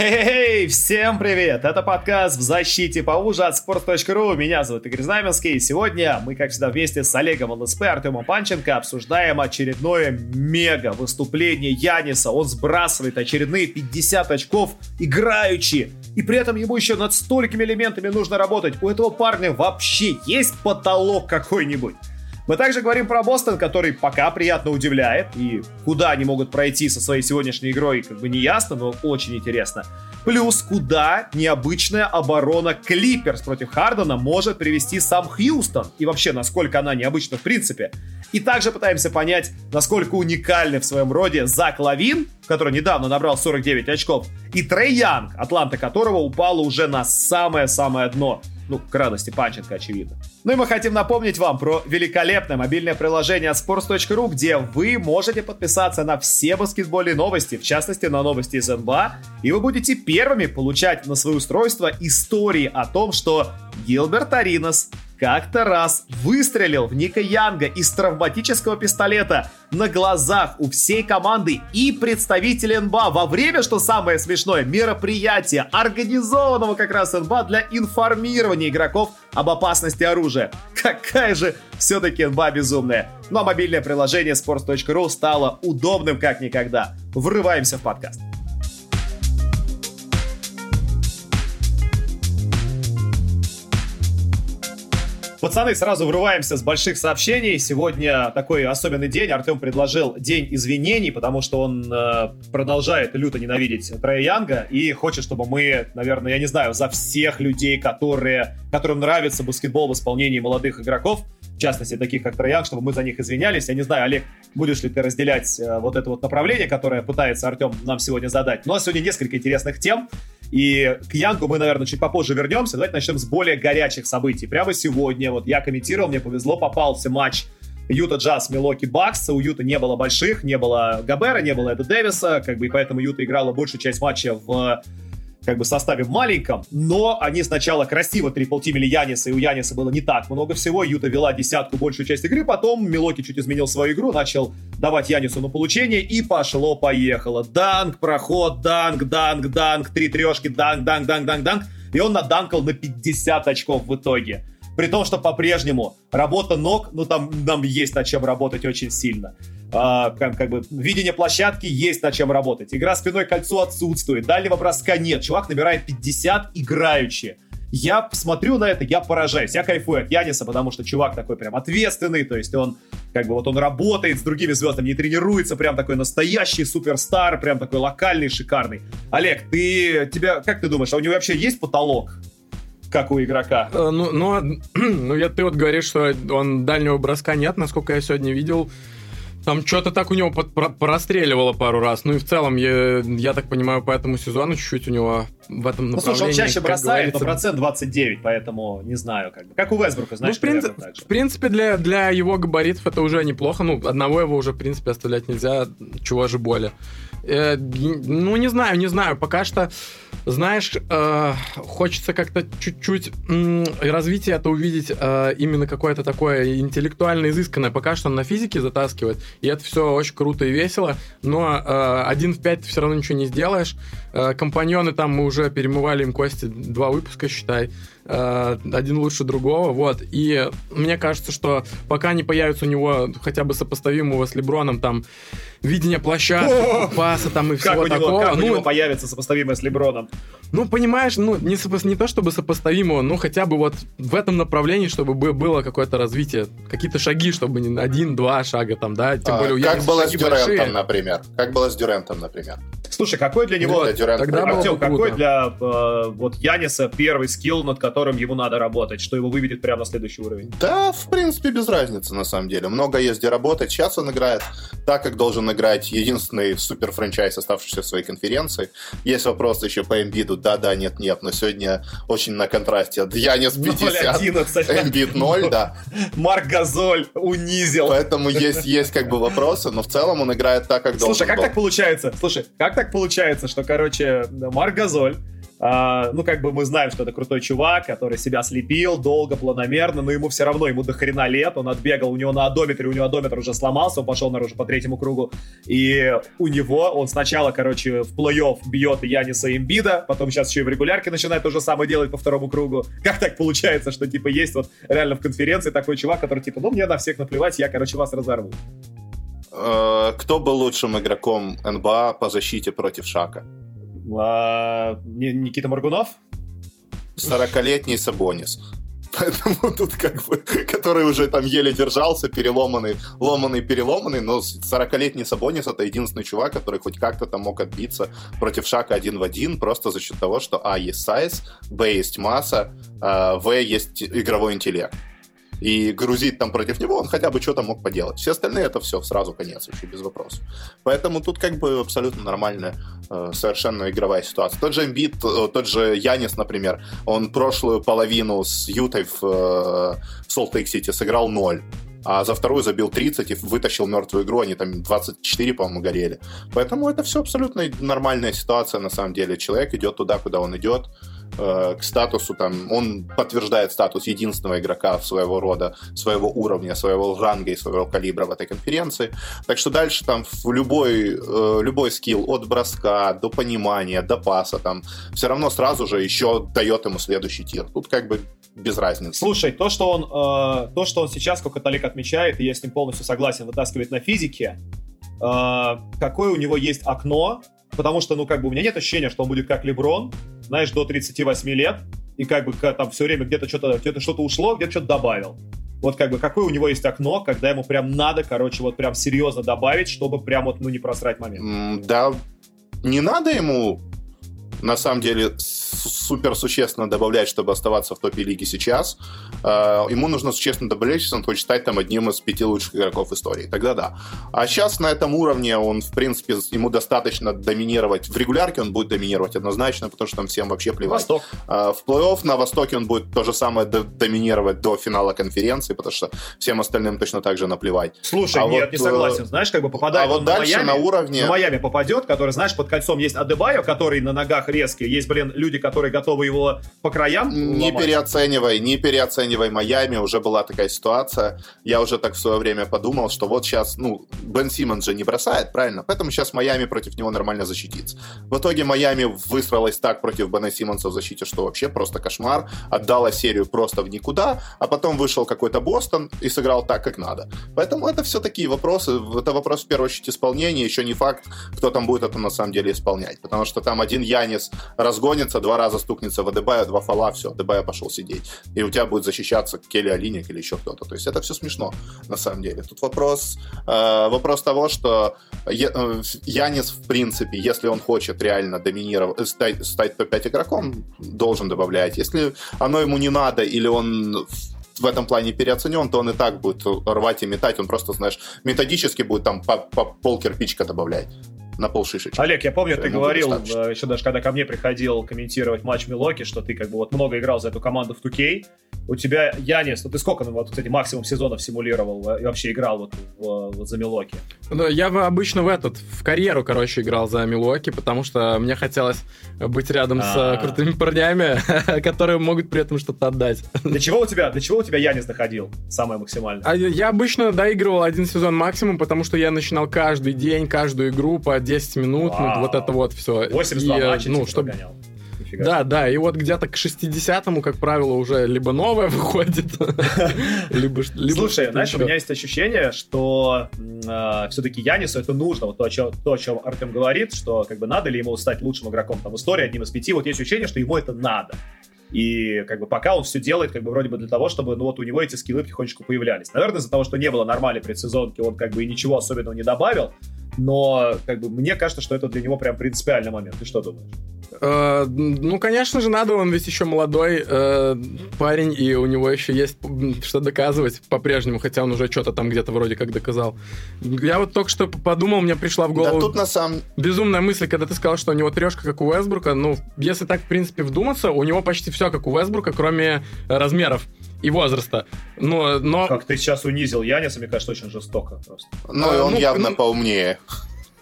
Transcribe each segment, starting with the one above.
Хей-хей, всем привет! Это подкаст «В защите поуже» от sports.ru. Меня зовут Игорь Знаменский. И сегодня мы, как всегда, вместе с Олегом ЛСП, Артемом Панченко обсуждаем очередное мега выступление Яниса. Он сбрасывает очередные 50 очков играючи. И при этом ему еще над столькими элементами нужно работать. У этого парня вообще есть потолок какой-нибудь. Мы также говорим про Бостон, который пока приятно удивляет, и куда они могут пройти со своей сегодняшней игрой, как бы не ясно, но очень интересно. Плюс, куда необычная оборона Клиперс против Хардена может привести сам Хьюстон, и вообще, насколько она необычна в принципе. И также пытаемся понять, насколько уникальны в своем роде Зак Лавин, который недавно набрал 49 очков, и Трей Янг, Атланта которого упала уже на самое-самое дно. Ну, к радости Панченко, очевидно. Ну и мы хотим напомнить вам про великолепное мобильное приложение sports.ru, где вы можете подписаться на все баскетбольные новости, в частности на новости из НБА, и вы будете первыми получать на свое устройство истории о том, что Гилберт Аринос как-то раз выстрелил в Ника Янга из травматического пистолета на глазах у всей команды и представителей НБА во время, что самое смешное, мероприятия, организованного как раз НБА для информирования игроков об опасности оружия. Какая же все-таки НБА безумная. Но мобильное приложение sports.ru стало удобным как никогда. Врываемся в подкаст. Пацаны, сразу врываемся с больших сообщений. Сегодня такой особенный день. Артем предложил день извинений, потому что он э, продолжает люто ненавидеть Трея Янга и хочет, чтобы мы, наверное, я не знаю, за всех людей, которые, которым нравится баскетбол в исполнении молодых игроков, в частности, таких как Троян, чтобы мы за них извинялись. Я не знаю, Олег, будешь ли ты разделять э, вот это вот направление, которое пытается Артем нам сегодня задать. Но сегодня несколько интересных тем. И к Янгу мы, наверное, чуть попозже вернемся. Давайте начнем с более горячих событий. Прямо сегодня, вот я комментировал, мне повезло, попался матч Юта Джаз, Милоки Бакс. У Юта не было больших, не было Габера, не было Эда Дэвиса, как бы, и поэтому Юта играла большую часть матча в как бы составе маленьком, но они сначала красиво триплтимили Яниса, и у Яниса было не так много всего, Юта вела десятку большую часть игры, потом Милоки чуть изменил свою игру, начал давать Янису на получение, и пошло-поехало. Данк, проход, данк, данк, данк, три трешки, данк, данк, данк, данк, данк, и он наданкал на 50 очков в итоге. При том, что по-прежнему работа ног, ну там нам есть над чем работать очень сильно а, как, как бы видение площадки есть над чем работать. Игра спиной кольцо отсутствует, дальнего броска нет. Чувак набирает 50 играючи. Я смотрю на это, я поражаюсь, я кайфую от Яниса, потому что чувак такой прям ответственный, то есть он как бы вот он работает с другими звездами, не тренируется, прям такой настоящий суперстар, прям такой локальный, шикарный. Олег, ты, тебя, как ты думаешь, а у него вообще есть потолок? Как у игрока. Э, ну, ну, ну я, ты вот говоришь, что он дальнего броска нет, насколько я сегодня видел. Там что-то так у него под, про, простреливало пару раз. Ну и в целом, я, я так понимаю, по этому сезону чуть-чуть у него в этом направлении... Ну, слушай, он чаще бросает, говорится... но процент 29, поэтому не знаю, как бы. Как у Весбрука, знаешь, ну, в, принцип, в принципе, для, для его габаритов это уже неплохо. Ну, одного его уже, в принципе, оставлять нельзя, чего же более. Э, ну, не знаю, не знаю. Пока что, знаешь, э, хочется как-то чуть-чуть э, развитие это увидеть э, именно какое-то такое интеллектуально изысканное. Пока что на физике затаскивает, и это все очень круто и весело, но э, один в пять ты все равно ничего не сделаешь. Э, компаньоны там мы уже перемывали им кости два выпуска, считай. Э, один лучше другого, вот. И мне кажется, что пока не появится у него хотя бы сопоставимого с Леброном там видение площадки, паса там и всего как такого. Как ну, у него появится сопоставимое с Леброном? Ну, понимаешь, ну, не, сопо- не то чтобы сопоставимого, но хотя бы вот в этом направлении, чтобы было какое-то развитие, какие-то шаги, чтобы не один-два шага там, да, тем а, более Как было с Дюрентом, большие. например. Как было с Дюрентом, например. Слушай, какой для него, вот, тогда Артем, какой для э, вот Яниса первый скилл, над которым ему надо работать, что его выведет прямо на следующий уровень? Да, в принципе, без разницы, на самом деле. Много есть где работать. Сейчас он играет так, как должен играть единственный супер франчайз, оставшийся в своей конференции. Есть вопрос еще по Эмбиду. Да, да, нет, нет. Но сегодня очень на контрасте. Янис 50, Эмбид 0, да. Марк Газоль унизил. Поэтому есть, есть как бы вопросы, но в целом он играет так, как должен Слушай, как был. так получается? Слушай, как так получается, что, короче, Марк Газоль А, ну, как бы мы знаем, что это крутой чувак, который себя слепил долго, планомерно, но ему все равно, ему до хрена лет, он отбегал, у него на одометре, у него одометр уже сломался, он пошел наружу по третьему кругу, и у него, он сначала, короче, в плей-офф бьет Яниса Имбида, потом сейчас еще и в регулярке начинает то же самое делать по второму кругу. Как так получается, что, типа, есть вот реально в конференции такой чувак, который, типа, ну, мне на всех наплевать, я, короче, вас разорву. Э, кто был лучшим игроком НБА по защите против Шака? А, Никита Моргунов? 40-летний Сабонис. Поэтому тут как бы, который уже там еле держался, переломанный, ломанный, переломанный, но 40-летний Сабонис это единственный чувак, который хоть как-то там мог отбиться против Шака один в один, просто за счет того, что А есть сайз, Б есть масса, а, В есть игровой интеллект и грузить там против него, он хотя бы что-то мог поделать. Все остальные это все сразу конец, вообще без вопросов. Поэтому тут как бы абсолютно нормальная, э, совершенно игровая ситуация. Тот же Эмбит, э, тот же Янис, например, он прошлую половину с Ютой в, э, в Солт-Лейк-Сити сыграл 0 а за вторую забил 30 и вытащил мертвую игру, они там 24, по-моему, горели. Поэтому это все абсолютно нормальная ситуация, на самом деле. Человек идет туда, куда он идет, Э, к статусу, там, он подтверждает статус единственного игрока своего рода, своего уровня, своего ранга и своего калибра в этой конференции. Так что дальше там в любой, э, любой скилл от броска до понимания, до паса, там, все равно сразу же еще дает ему следующий тир. Тут как бы без разницы. Слушай, то, что он, э, то, что он сейчас, как Каталик отмечает, и я с ним полностью согласен, вытаскивает на физике, э, какое у него есть окно, потому что, ну, как бы у меня нет ощущения, что он будет как Леброн, знаешь, до 38 лет, и как бы там все время где-то что-то где что-то ушло, где-то что-то добавил. Вот как бы какое у него есть окно, когда ему прям надо, короче, вот прям серьезно добавить, чтобы прям вот, ну, не просрать момент. Да, не надо ему на самом деле супер существенно добавлять, чтобы оставаться в топе лиги сейчас. А, ему нужно существенно добавлять, если он хочет стать там одним из пяти лучших игроков истории. Тогда да. А сейчас на этом уровне он, в принципе, ему достаточно доминировать. В регулярке он будет доминировать однозначно, потому что там всем вообще плевать. Восток. А, в плей-офф на Востоке он будет то же самое доминировать до финала конференции, потому что всем остальным точно так же наплевать. Слушай, а нет, вот, не согласен. Знаешь, как бы попадает а вот дальше на, Майами, на уровне... На Майами попадет, который, знаешь, под кольцом есть Адебайо, который на ногах резкие. Есть, блин, люди, которые готовы его по краям Не ломать. переоценивай, не переоценивай Майами. Уже была такая ситуация. Я уже так в свое время подумал, что вот сейчас, ну, Бен Симмонс же не бросает, правильно? Поэтому сейчас Майами против него нормально защитится. В итоге Майами выстроилась так против Бена Симмонса в защите, что вообще просто кошмар. Отдала серию просто в никуда, а потом вышел какой-то Бостон и сыграл так, как надо. Поэтому это все такие вопросы. Это вопрос в первую очередь исполнения. Еще не факт, кто там будет это на самом деле исполнять. Потому что там один Янис разгонится, два раза стукнется в Адебая, два фола, все, Адебая пошел сидеть. И у тебя будет защищаться Келли Алиник или еще кто-то. То есть это все смешно, на самом деле. Тут вопрос, э, вопрос того, что э, Янис, в принципе, если он хочет реально доминировать, стать, стать топ-5 игроком, должен добавлять. Если оно ему не надо, или он в этом плане переоценен, то он и так будет рвать и метать, он просто, знаешь, методически будет там по, по пол кирпичика добавлять на полшишечки. Олег, я помню, ты говорил, достаточно. еще даже когда ко мне приходил комментировать матч Милоки, что ты как бы вот много играл за эту команду в 2K, у тебя Янис, ну ты сколько, ну, вот, кстати, максимум сезонов симулировал э, и вообще играл вот, в, вот за Милоки? Ну, я обычно в этот, в карьеру, короче, играл за Милоки, потому что мне хотелось быть рядом А-а-а. с а. крутыми парнями, которые могут при этом что-то отдать. Для чего у тебя, для чего у тебя Янис находил самое максимальное? А я обычно доигрывал один сезон максимум, потому что я начинал каждый день, каждую игру по 10 минут, ну, вот это вот все. 82 и, матча ну, чтобы... гонял нифига. Да, да, и вот где-то к 60-му, как правило, уже либо новое выходит, либо Слушай, знаешь, у меня есть ощущение, что а, все-таки Янису это нужно, вот то, о чем Артем говорит, что как бы надо ли ему стать лучшим игроком там в истории, одним из пяти, вот есть ощущение, что ему это надо. И как бы пока он все делает как бы вроде бы для того, чтобы ну вот у него эти скиллы потихонечку появлялись. Наверное, из-за того, что не было нормальной предсезонки, он как бы и ничего особенного не добавил. Но как бы мне кажется, что это для него прям принципиальный момент. Ты что думаешь? Э, ну, конечно же, надо, он ведь еще молодой э, парень, и у него еще есть что доказывать по-прежнему, хотя он уже что-то там где-то вроде как доказал. Я вот только что подумал, мне пришла в голову да, тут на самом... безумная мысль, когда ты сказал, что у него трешка, как у Вестбрука. Ну, если так, в принципе, вдуматься, у него почти все как у Вестбрука, кроме размеров и возраста. Но, но... Как ты сейчас унизил Яниса, мне кажется, очень жестоко просто. Ну, и он ну, явно ну... поумнее.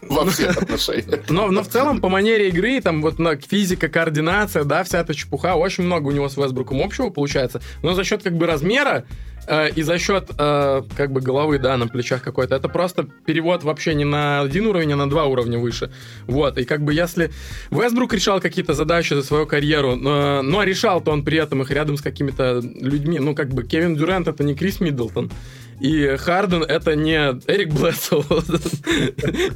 во всех отношениях. Но, но в целом, по манере игры, там вот на физика, координация, да, вся эта чепуха, очень много у него с Вестбруком общего получается. Но за счет как бы размера э, и за счет э, как бы головы, да, на плечах какой-то, это просто перевод вообще не на один уровень, а на два уровня выше. Вот, и как бы если Вестбрук решал какие-то задачи за свою карьеру, но, но решал-то он при этом их рядом с какими-то людьми, ну как бы Кевин Дюрант это не Крис Миддлтон, и Харден это не Эрик Блэссел.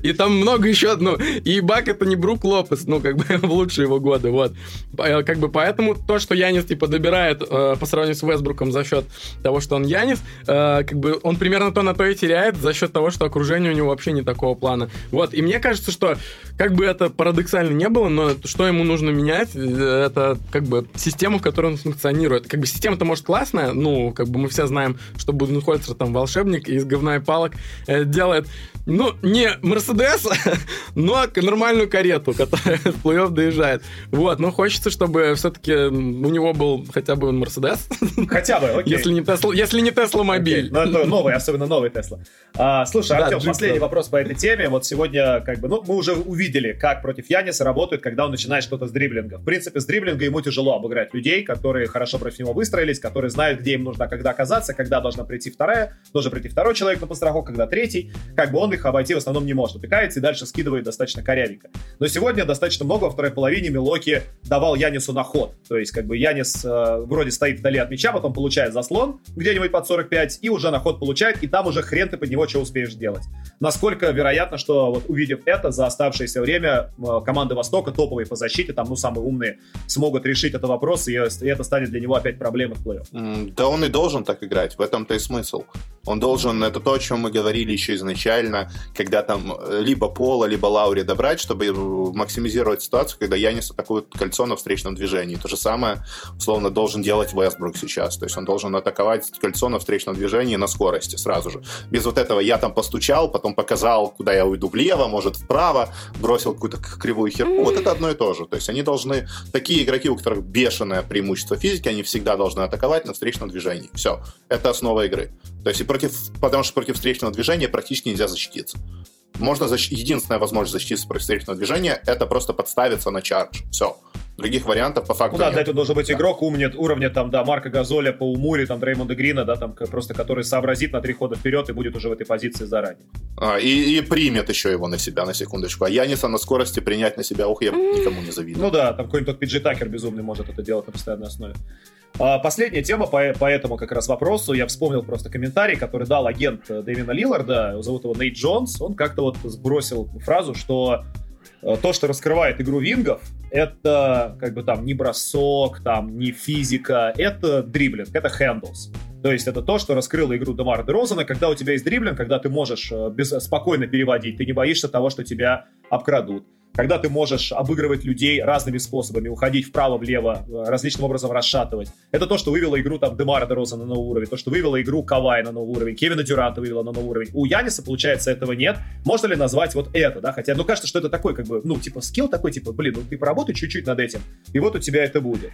И там много еще, ну, и Бак это не Брук Лопес, ну, как бы в лучшие его годы, вот. Как бы поэтому то, что Янис, типа, добирает э, по сравнению с Вестбруком за счет того, что он Янис, э, как бы он примерно то на то и теряет за счет того, что окружение у него вообще не такого плана. Вот, и мне кажется, что как бы это парадоксально не было, но что ему нужно менять, э, это как бы систему, в которой он функционирует. Как бы система-то может классная, ну, как бы мы все знаем, что Буденхольцер там волшебник из говна и палок э, делает, ну, не Мерседес, но нормальную карету, которая в плей доезжает. Вот, но хочется, чтобы все-таки у него был хотя бы Мерседес. Хотя бы, окей. Если не Тесла, если не Тесла мобиль. Ну, это новый, особенно новый Тесла. А, слушай, Артем, последний вопрос по этой теме. Вот сегодня, как бы, ну, мы уже увидели, как против Яниса работают, когда он начинает что-то с дриблинга. В принципе, с дриблинга ему тяжело обыграть людей, которые хорошо против него выстроились, которые знают, где им нужно, когда оказаться, когда должна прийти вторая, должен прийти второй человек на подстраховку, когда третий. Как бы он их обойти в основном не может. Утыкается и дальше скидывает достаточно корявенько. Но сегодня достаточно много во второй половине Милоки давал Янису на ход. То есть, как бы Янис э, вроде стоит вдали от мяча, потом получает заслон где-нибудь под 45 и уже на ход получает, и там уже хрен ты под него что успеешь делать. Насколько вероятно, что вот увидев это за оставшееся время э, команды Востока, топовые по защите, там, ну, самые умные, смогут решить этот вопрос, и, и это станет для него опять проблемой в плей-офф. Да он и должен так играть, в этом-то и смысл. Он должен, это то, о чем мы говорили еще изначально, когда там э, либо Пола, либо Лаури добрать, чтобы э, максимизировать ситуацию, когда Янис атакует кольцо на встречном движении. То же самое, условно, должен делать Вестбрук сейчас. То есть он должен атаковать кольцо на встречном движении на скорости сразу же. Без вот этого я там постучал, потом показал, куда я уйду влево, может вправо, бросил какую-то кривую херку. Вот это одно и то же. То есть они должны, такие игроки, у которых бешеное преимущество физики, они всегда должны атаковать на встречном движении. Все. Это основа игры. То есть и против, потому что против встречного движения практически нельзя защититься. Можно защ... Единственная возможность защититься против встречного движения это просто подставиться на чардж. Все. Других вариантов по факту Ну да, нет. да, это должен быть да. игрок умнет, уровня там, да, Марка Газоля по Умуре, там, Дреймонда Грина, да, там, просто который сообразит на три хода вперед и будет уже в этой позиции заранее. А, и, и примет еще его на себя, на секундочку. А Яниса на скорости принять на себя, ух, я никому не завидую. Ну да, там какой-нибудь Пиджи Такер безумный может это делать на постоянной основе. А, последняя тема по, по этому как раз вопросу. Я вспомнил просто комментарий, который дал агент Дэвина Лилларда, зовут его Нейт Джонс. Он как-то вот сбросил фразу, что э, то, что раскрывает игру вингов, это как бы там не бросок, там не физика, это дриблинг, это хендлс. То есть это то, что раскрыло игру Демара Дерозана, когда у тебя есть дриблинг, когда ты можешь э, без, спокойно переводить, ты не боишься того, что тебя обкрадут когда ты можешь обыгрывать людей разными способами, уходить вправо-влево, э, различным образом расшатывать. Это то, что вывело игру там Демара Дерозана на новый уровень, то, что вывело игру Кавай на новый уровень, Кевина Дюранта вывело на новый уровень. У Яниса, получается, этого нет. Можно ли назвать вот это, да? Хотя, ну, кажется, что это такой, как бы, ну, типа, скилл такой, типа, блин, ну, ты поработай чуть-чуть над этим, и вот у тебя это будет.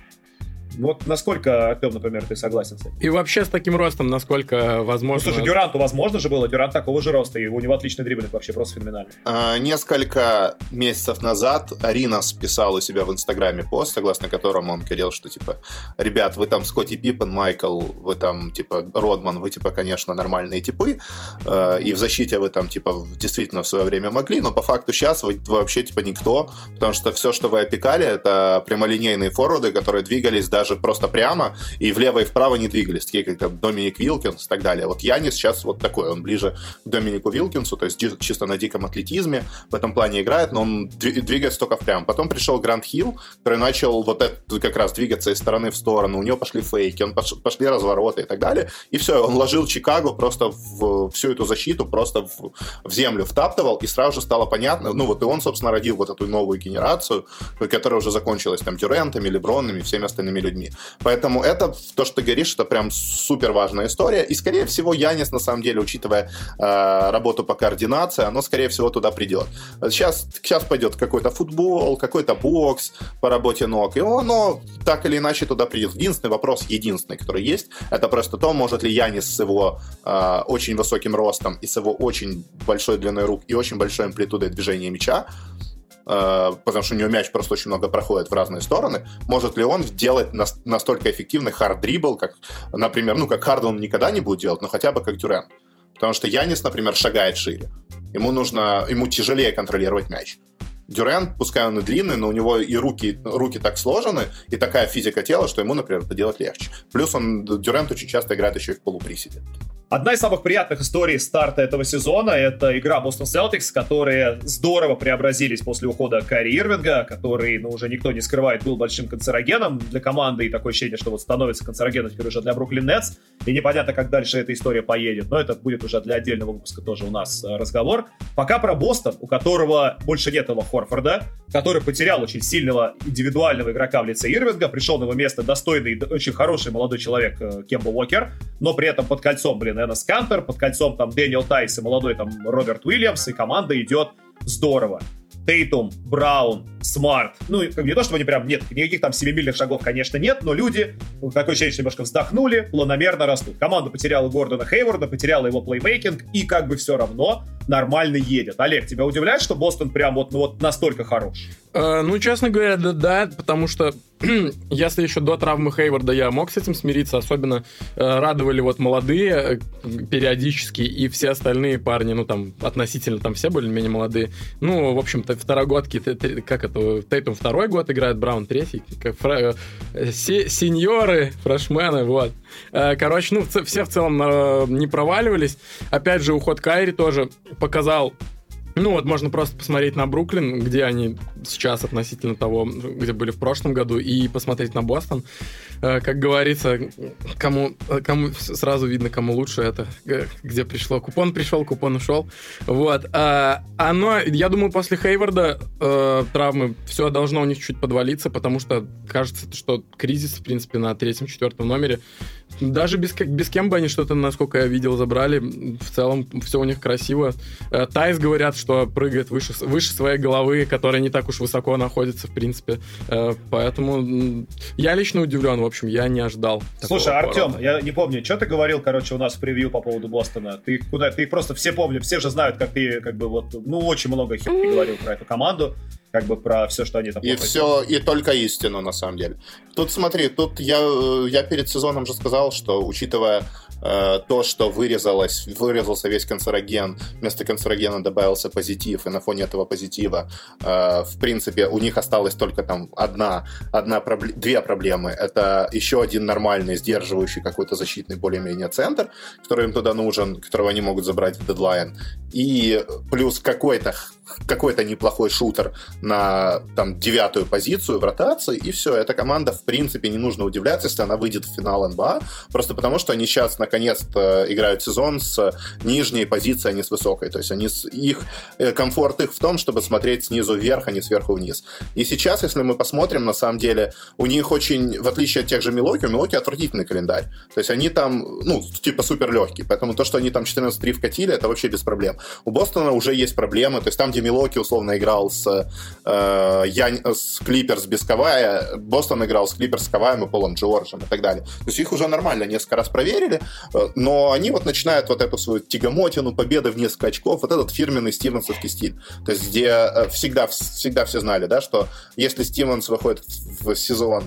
Вот насколько, Артем, например, ты согласен с этим? И вообще с таким ростом, насколько возможно... Ну, слушай, Дюранту возможно же было, Дюрант такого же роста, и у него отличный дриблинг вообще просто феноменальный. А, несколько месяцев назад Аринас писал у себя в Инстаграме пост, согласно которому он говорил, что, типа, ребят, вы там Скотти Пиппен, Майкл, вы там, типа, Родман, вы, типа, конечно, нормальные типы, э, и в защите вы там, типа, действительно в свое время могли, но по факту сейчас вы, вы вообще, типа, никто, потому что все, что вы опекали, это прямолинейные форварды, которые двигались даже даже просто прямо, и влево и вправо не двигались, такие как Доминик Вилкинс и так далее. Вот Янис сейчас вот такой, он ближе к Доминику Вилкинсу, то есть чисто на диком атлетизме в этом плане играет, но он двигается только прямо. Потом пришел Грант Хилл, который начал вот это как раз двигаться из стороны в сторону, у него пошли фейки, он пошли развороты и так далее, и все, он ложил Чикаго просто в всю эту защиту, просто в, в землю втаптывал, и сразу же стало понятно, ну вот и он, собственно, родил вот эту новую генерацию, которая уже закончилась там Дюрентами, Лебронами, всеми остальными людьми, людьми. Поэтому это, то, что ты говоришь, это прям супер важная история. И, скорее всего, Янис, на самом деле, учитывая э, работу по координации, оно, скорее всего, туда придет. Сейчас, сейчас пойдет какой-то футбол, какой-то бокс по работе ног, и оно так или иначе туда придет. Единственный вопрос, единственный, который есть, это просто то, может ли Янис с его э, очень высоким ростом и с его очень большой длиной рук и очень большой амплитудой движения мяча потому что у него мяч просто очень много проходит в разные стороны, может ли он делать настолько эффективный хард-дрибл, как, например, ну, как Харден он никогда не будет делать, но хотя бы как Дюрен. Потому что Янис, например, шагает шире. Ему нужно, ему тяжелее контролировать мяч. Дюрен, пускай он и длинный, но у него и руки, руки так сложены, и такая физика тела, что ему, например, это делать легче. Плюс он, Дюрент очень часто играет еще и в полуприседе. Одна из самых приятных историй старта этого сезона — это игра Boston Celtics, которые здорово преобразились после ухода Кари Ирвинга, который, ну, уже никто не скрывает, был большим канцерогеном для команды, и такое ощущение, что вот становится канцерогеном теперь уже для Бруклин Нетс, и непонятно, как дальше эта история поедет, но это будет уже для отдельного выпуска тоже у нас э, разговор. Пока про Бостон, у которого больше нет этого Хорфорда, который потерял очень сильного индивидуального игрока в лице Ирвинга, пришел на его место достойный, очень хороший молодой человек э, Кемба Уокер, но при этом под кольцом, блин, Энос Кантер, под кольцом там Дэниел Тайс и молодой там Роберт Уильямс, и команда идет здорово. Тейтум, Браун, Смарт. Ну, не то, чтобы они прям, нет, никаких там семимильных шагов, конечно, нет, но люди, такое ощущение, что немножко вздохнули, планомерно растут. Команда потеряла Гордона Хейворда, потеряла его плеймейкинг, и как бы все равно нормально едет. Олег, тебя удивляет, что Бостон прям вот, ну, вот настолько хорош? Э, ну, честно говоря, да, да, потому что если еще до травмы Хейварда я мог с этим смириться, особенно э, радовали вот молодые э, периодически и все остальные парни, ну там относительно там все более-менее молодые. Ну, в общем-то, второгодки, как это, Тейтум второй год играет, Браун третий, как фра... Э, сеньоры, фрешмены, вот. Э, короче, ну, все в целом э, не проваливались. Опять же, уход Кайри тоже показал ну вот можно просто посмотреть на Бруклин, где они сейчас относительно того, где были в прошлом году, и посмотреть на Бостон. Э, как говорится, кому, кому сразу видно, кому лучше это, где пришло. Купон пришел, купон ушел. Вот. А, оно, я думаю, после Хейварда э, травмы все должно у них чуть подвалиться, потому что кажется, что кризис, в принципе, на третьем-четвертом номере даже без, без кем бы они что-то, насколько я видел, забрали. В целом все у них красиво. Э, Тайс говорят, что прыгает выше, выше своей головы, которая не так уж высоко находится, в принципе. Э, поэтому я лично удивлен, в общем, я не ожидал. Слушай, Артем, я не помню, что ты говорил, короче, у нас в превью по поводу Бостона. Ты куда? Ты просто все помнят, все же знают, как ты, как бы вот, ну очень много херни говорил про эту команду как бы про все, что они там... И все, и только истину, на самом деле. Тут смотри, тут я, э, я перед сезоном же сказал, что учитывая Э, то, что вырезалось, вырезался весь канцероген, вместо канцерогена добавился позитив, и на фоне этого позитива, э, в принципе, у них осталась только там одна, одна две проблемы. Это еще один нормальный, сдерживающий какой-то защитный более-менее центр, который им туда нужен, которого они могут забрать в дедлайн, и плюс какой-то какой-то неплохой шутер на там девятую позицию в ротации, и все, эта команда, в принципе, не нужно удивляться, если она выйдет в финал НБА, просто потому что они сейчас на наконец-то играют сезон с нижней позиции, а не с высокой. То есть они, их э, комфорт их в том, чтобы смотреть снизу вверх, а не сверху вниз. И сейчас, если мы посмотрим, на самом деле, у них очень, в отличие от тех же Милоки, у Милоки отвратительный календарь. То есть они там, ну, типа супер легкий. Поэтому то, что они там 14-3 вкатили, это вообще без проблем. У Бостона уже есть проблемы. То есть там, где Милоки условно играл с, э, Янь, с Клиперс без Кавая, Бостон играл с Клиперс с Каваем и Полом Джорджем и так далее. То есть их уже нормально несколько раз проверили. Э, но они вот начинают вот эту свою тягомотину, победы в несколько очков, вот этот фирменный стивенсовский стиль. То есть где э, всегда, всегда все знали, да, что если Стивенс выходит в сезон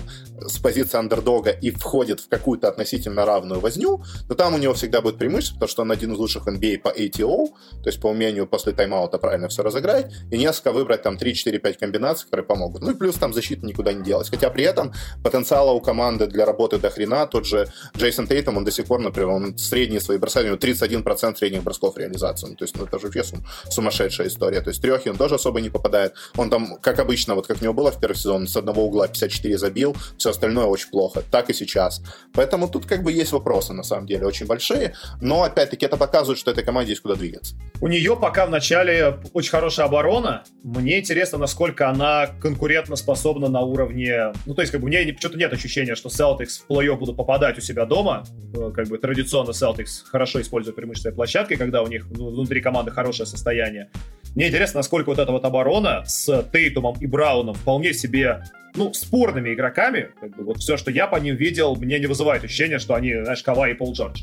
с позиции андердога и входит в какую-то относительно равную возню, то там у него всегда будет преимущество, потому что он один из лучших NBA по ATO, то есть по умению после тайм-аута правильно все разыграть, и несколько выбрать там 3-4-5 комбинаций, которые помогут. Ну и плюс там защита никуда не делась. Хотя при этом потенциала у команды для работы до хрена, тот же Джейсон Тейтом, он до сих пор, например, он средние свои бросания, у него 31% средних бросков реализации. Ну, то есть, ну, это же вообще сум, сумасшедшая история. То есть, трехи он тоже особо не попадает. Он там, как обычно, вот как у него было в первый сезон, с одного угла 54 забил, все остальное очень плохо. Так и сейчас. Поэтому тут как бы есть вопросы, на самом деле, очень большие. Но, опять-таки, это показывает, что этой команде есть куда двигаться. У нее пока в начале очень хорошая оборона. Мне интересно, насколько она конкурентно способна на уровне... Ну, то есть, как бы, у меня что-то нет ощущения, что Celtics в плей-офф будут попадать у себя дома. Э, как бы традиционно Celtics хорошо используют преимущество площадки, когда у них внутри команды хорошее состояние. Мне интересно, насколько вот эта вот оборона с Тейтумом и Брауном вполне себе ну, спорными игроками, как бы вот все, что я по ним видел, мне не вызывает ощущения, что они, знаешь, Кавай и Пол Джордж.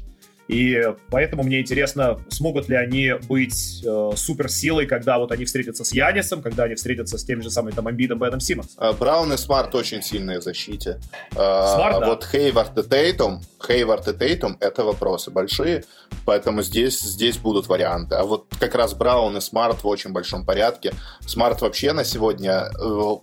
И поэтому мне интересно, смогут ли они быть э, суперсилой, когда вот они встретятся с Янисом, когда они встретятся с теми же самыми там Эмбиидом, Бэном Симмонсом. А, Браун и Смарт очень сильные в защите. А, Смарт, а, да. Вот Хейвард и Тейтум, Хейвард и Тейтум — это вопросы большие, поэтому здесь, здесь будут варианты. А вот как раз Браун и Смарт в очень большом порядке. Смарт вообще на сегодня э,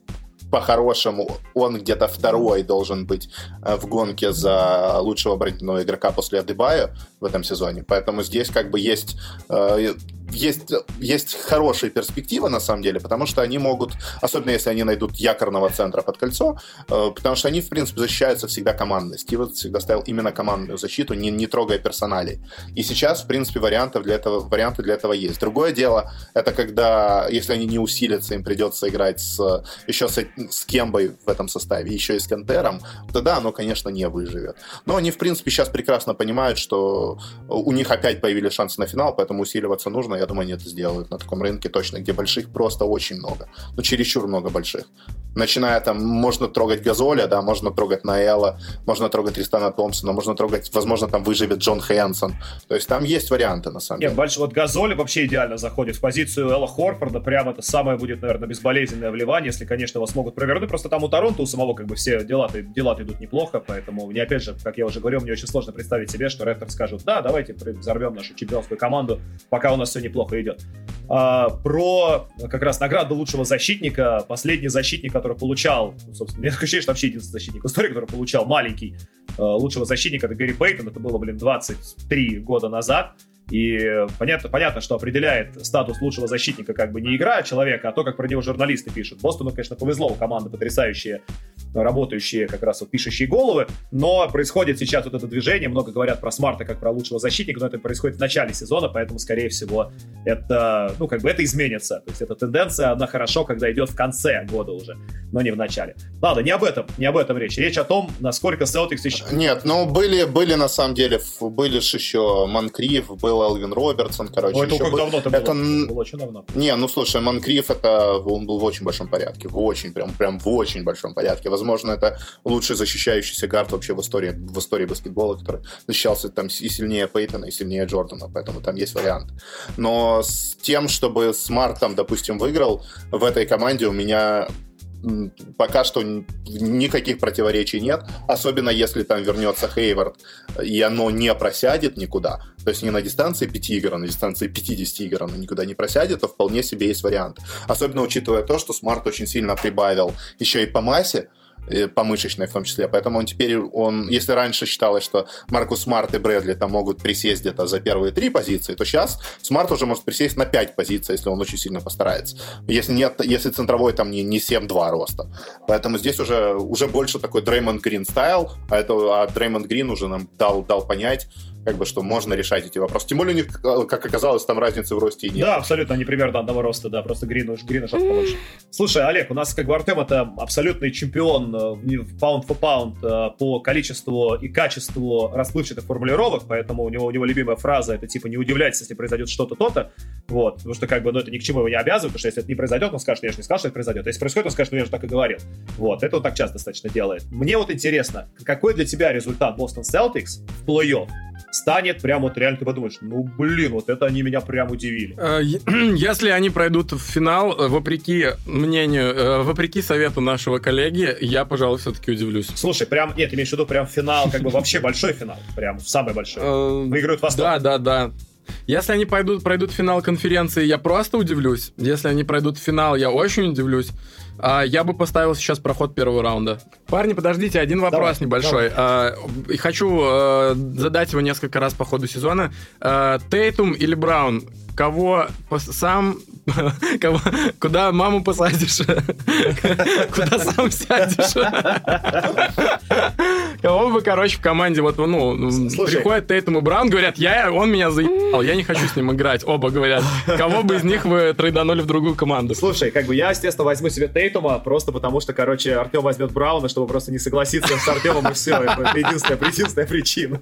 по-хорошему он где-то второй должен быть э, в гонке за лучшего оборонительного игрока после Адебая в этом сезоне. Поэтому здесь как бы есть э, есть, есть хорошие перспективы, на самом деле, потому что они могут, особенно если они найдут якорного центра под кольцо, э, потому что они, в принципе, защищаются всегда командно. Стивен всегда ставил именно командную защиту, не, не трогая персоналей. И сейчас, в принципе, вариантов для этого, варианты для этого есть. Другое дело, это когда, если они не усилятся, им придется играть с, еще с, с Кембой в этом составе, еще и с Кентером, тогда оно, конечно, не выживет. Но они, в принципе, сейчас прекрасно понимают, что у них опять появились шансы на финал, поэтому усиливаться нужно, я думаю, они это сделают на таком рынке точно, где больших просто очень много. Ну, чересчур много больших. Начиная там, можно трогать Газоля, да, можно трогать Наэла, можно трогать Тристана Томпсона, можно трогать, возможно, там выживет Джон Хэнсон. То есть там есть варианты, на самом Нет, деле. Больше, вот Газоли вообще идеально заходит в позицию Элла Хорфорда, прямо это самое будет, наверное, безболезненное вливание, если, конечно, его смогут провернуть. Просто там у Торонто у самого как бы все дела, дела идут неплохо, поэтому мне, опять же, как я уже говорил, мне очень сложно представить себе, что Рэптор скажут, да, давайте взорвем нашу чемпионскую команду, пока у нас все неплохо идет. А, про как раз награду лучшего защитника. Последний защитник, который получал, собственно, мне ощущение, что вообще единственный защитник в истории, который получал маленький а, лучшего защитника, это Гэри Пейтон. Это было, блин, 23 года назад. И понятно, понятно, что определяет статус лучшего защитника как бы не игра человека, а то, как про него журналисты пишут. Бостону, конечно, повезло, у команды потрясающие работающие как раз вот пишущие головы, но происходит сейчас вот это движение, много говорят про Смарта как про лучшего защитника, но это происходит в начале сезона, поэтому, скорее всего, это, ну, как бы это изменится. То есть эта тенденция, она хорошо, когда идет в конце года уже, но не в начале. Ладно, не об этом, не об этом речь. Речь о том, насколько Celtics еще... Нет, ну, были, были на самом деле, были же еще Манкрив, был Элвин Робертсон, короче. Ой, это как был... давно это, это было? было очень давно. Не, ну слушай, Монкриф это он был в очень большом порядке, в очень, прям, прям в очень большом порядке. Возможно, это лучший защищающийся гард вообще в истории, в истории баскетбола, который защищался там и сильнее Пейтона, и сильнее Джордана, поэтому там есть вариант. Но с тем, чтобы Смарт там, допустим, выиграл, в этой команде у меня пока что никаких противоречий нет, особенно если там вернется Хейвард, и оно не просядет никуда, то есть не на дистанции 5 игр, а на дистанции 50 игр оно никуда не просядет, то вполне себе есть вариант. Особенно учитывая то, что Смарт очень сильно прибавил еще и по массе, по мышечной в том числе. Поэтому он теперь, он, если раньше считалось, что Маркус Смарт и Брэдли там могут присесть где-то за первые три позиции, то сейчас Смарт уже может присесть на пять позиций, если он очень сильно постарается. Если нет, если центровой там не, не 7-2 роста. Поэтому здесь уже, уже больше такой Дреймонд Грин стайл, а, это, а Дреймонд Грин уже нам дал, дал понять, как бы, что можно решать эти вопросы. Тем более у них, как оказалось, там разницы в росте и нет. Да, абсолютно, они примерно одного роста, да, просто Грин уж, Грин уж побольше. Слушай, Олег, у нас как бы Артем это абсолютный чемпион э, в паунд for паунд по количеству и качеству расплывчатых формулировок, поэтому у него, у него любимая фраза это типа не удивляйтесь, если произойдет что-то то-то, вот, потому что как бы, ну, это ни к чему его не обязывает, потому что если это не произойдет, он скажет, я же не сказал, что это произойдет, а если происходит, он скажет, ну, я же так и говорил, вот, это он так часто достаточно делает. Мне вот интересно, какой для тебя результат Бостон Celtics в плей-офф? станет прям вот реально ты подумаешь, ну блин, вот это они меня прям удивили. Э, если они пройдут в финал, э, вопреки мнению, э, вопреки совету нашего коллеги, я, пожалуй, все-таки удивлюсь. Слушай, прям, нет, имеешь в виду прям финал, как бы вообще большой финал, прям самый большой. Выиграют Восток. Да, да, да. Если они пойдут, пройдут финал конференции, я просто удивлюсь. Если они пройдут финал, я очень удивлюсь. А, я бы поставил сейчас проход первого раунда. Парни, подождите, один вопрос давай, небольшой. Давай. А, хочу а, задать его несколько раз по ходу сезона. А, Тейтум или Браун? Кого сам... Кого, куда маму посадишь? Куда сам сядешь? бы, короче, в команде вот, ну, Слушай. приходят Тейтум и Браун, говорят, я, он меня заебал, я не хочу с ним играть. Оба говорят, кого бы из них вы трейданули в другую команду? Слушай, как бы я, естественно, возьму себе Тейтума, просто потому что, короче, Артем возьмет Брауна, чтобы просто не согласиться с Артемом, и все. Это единственная, единственная причина.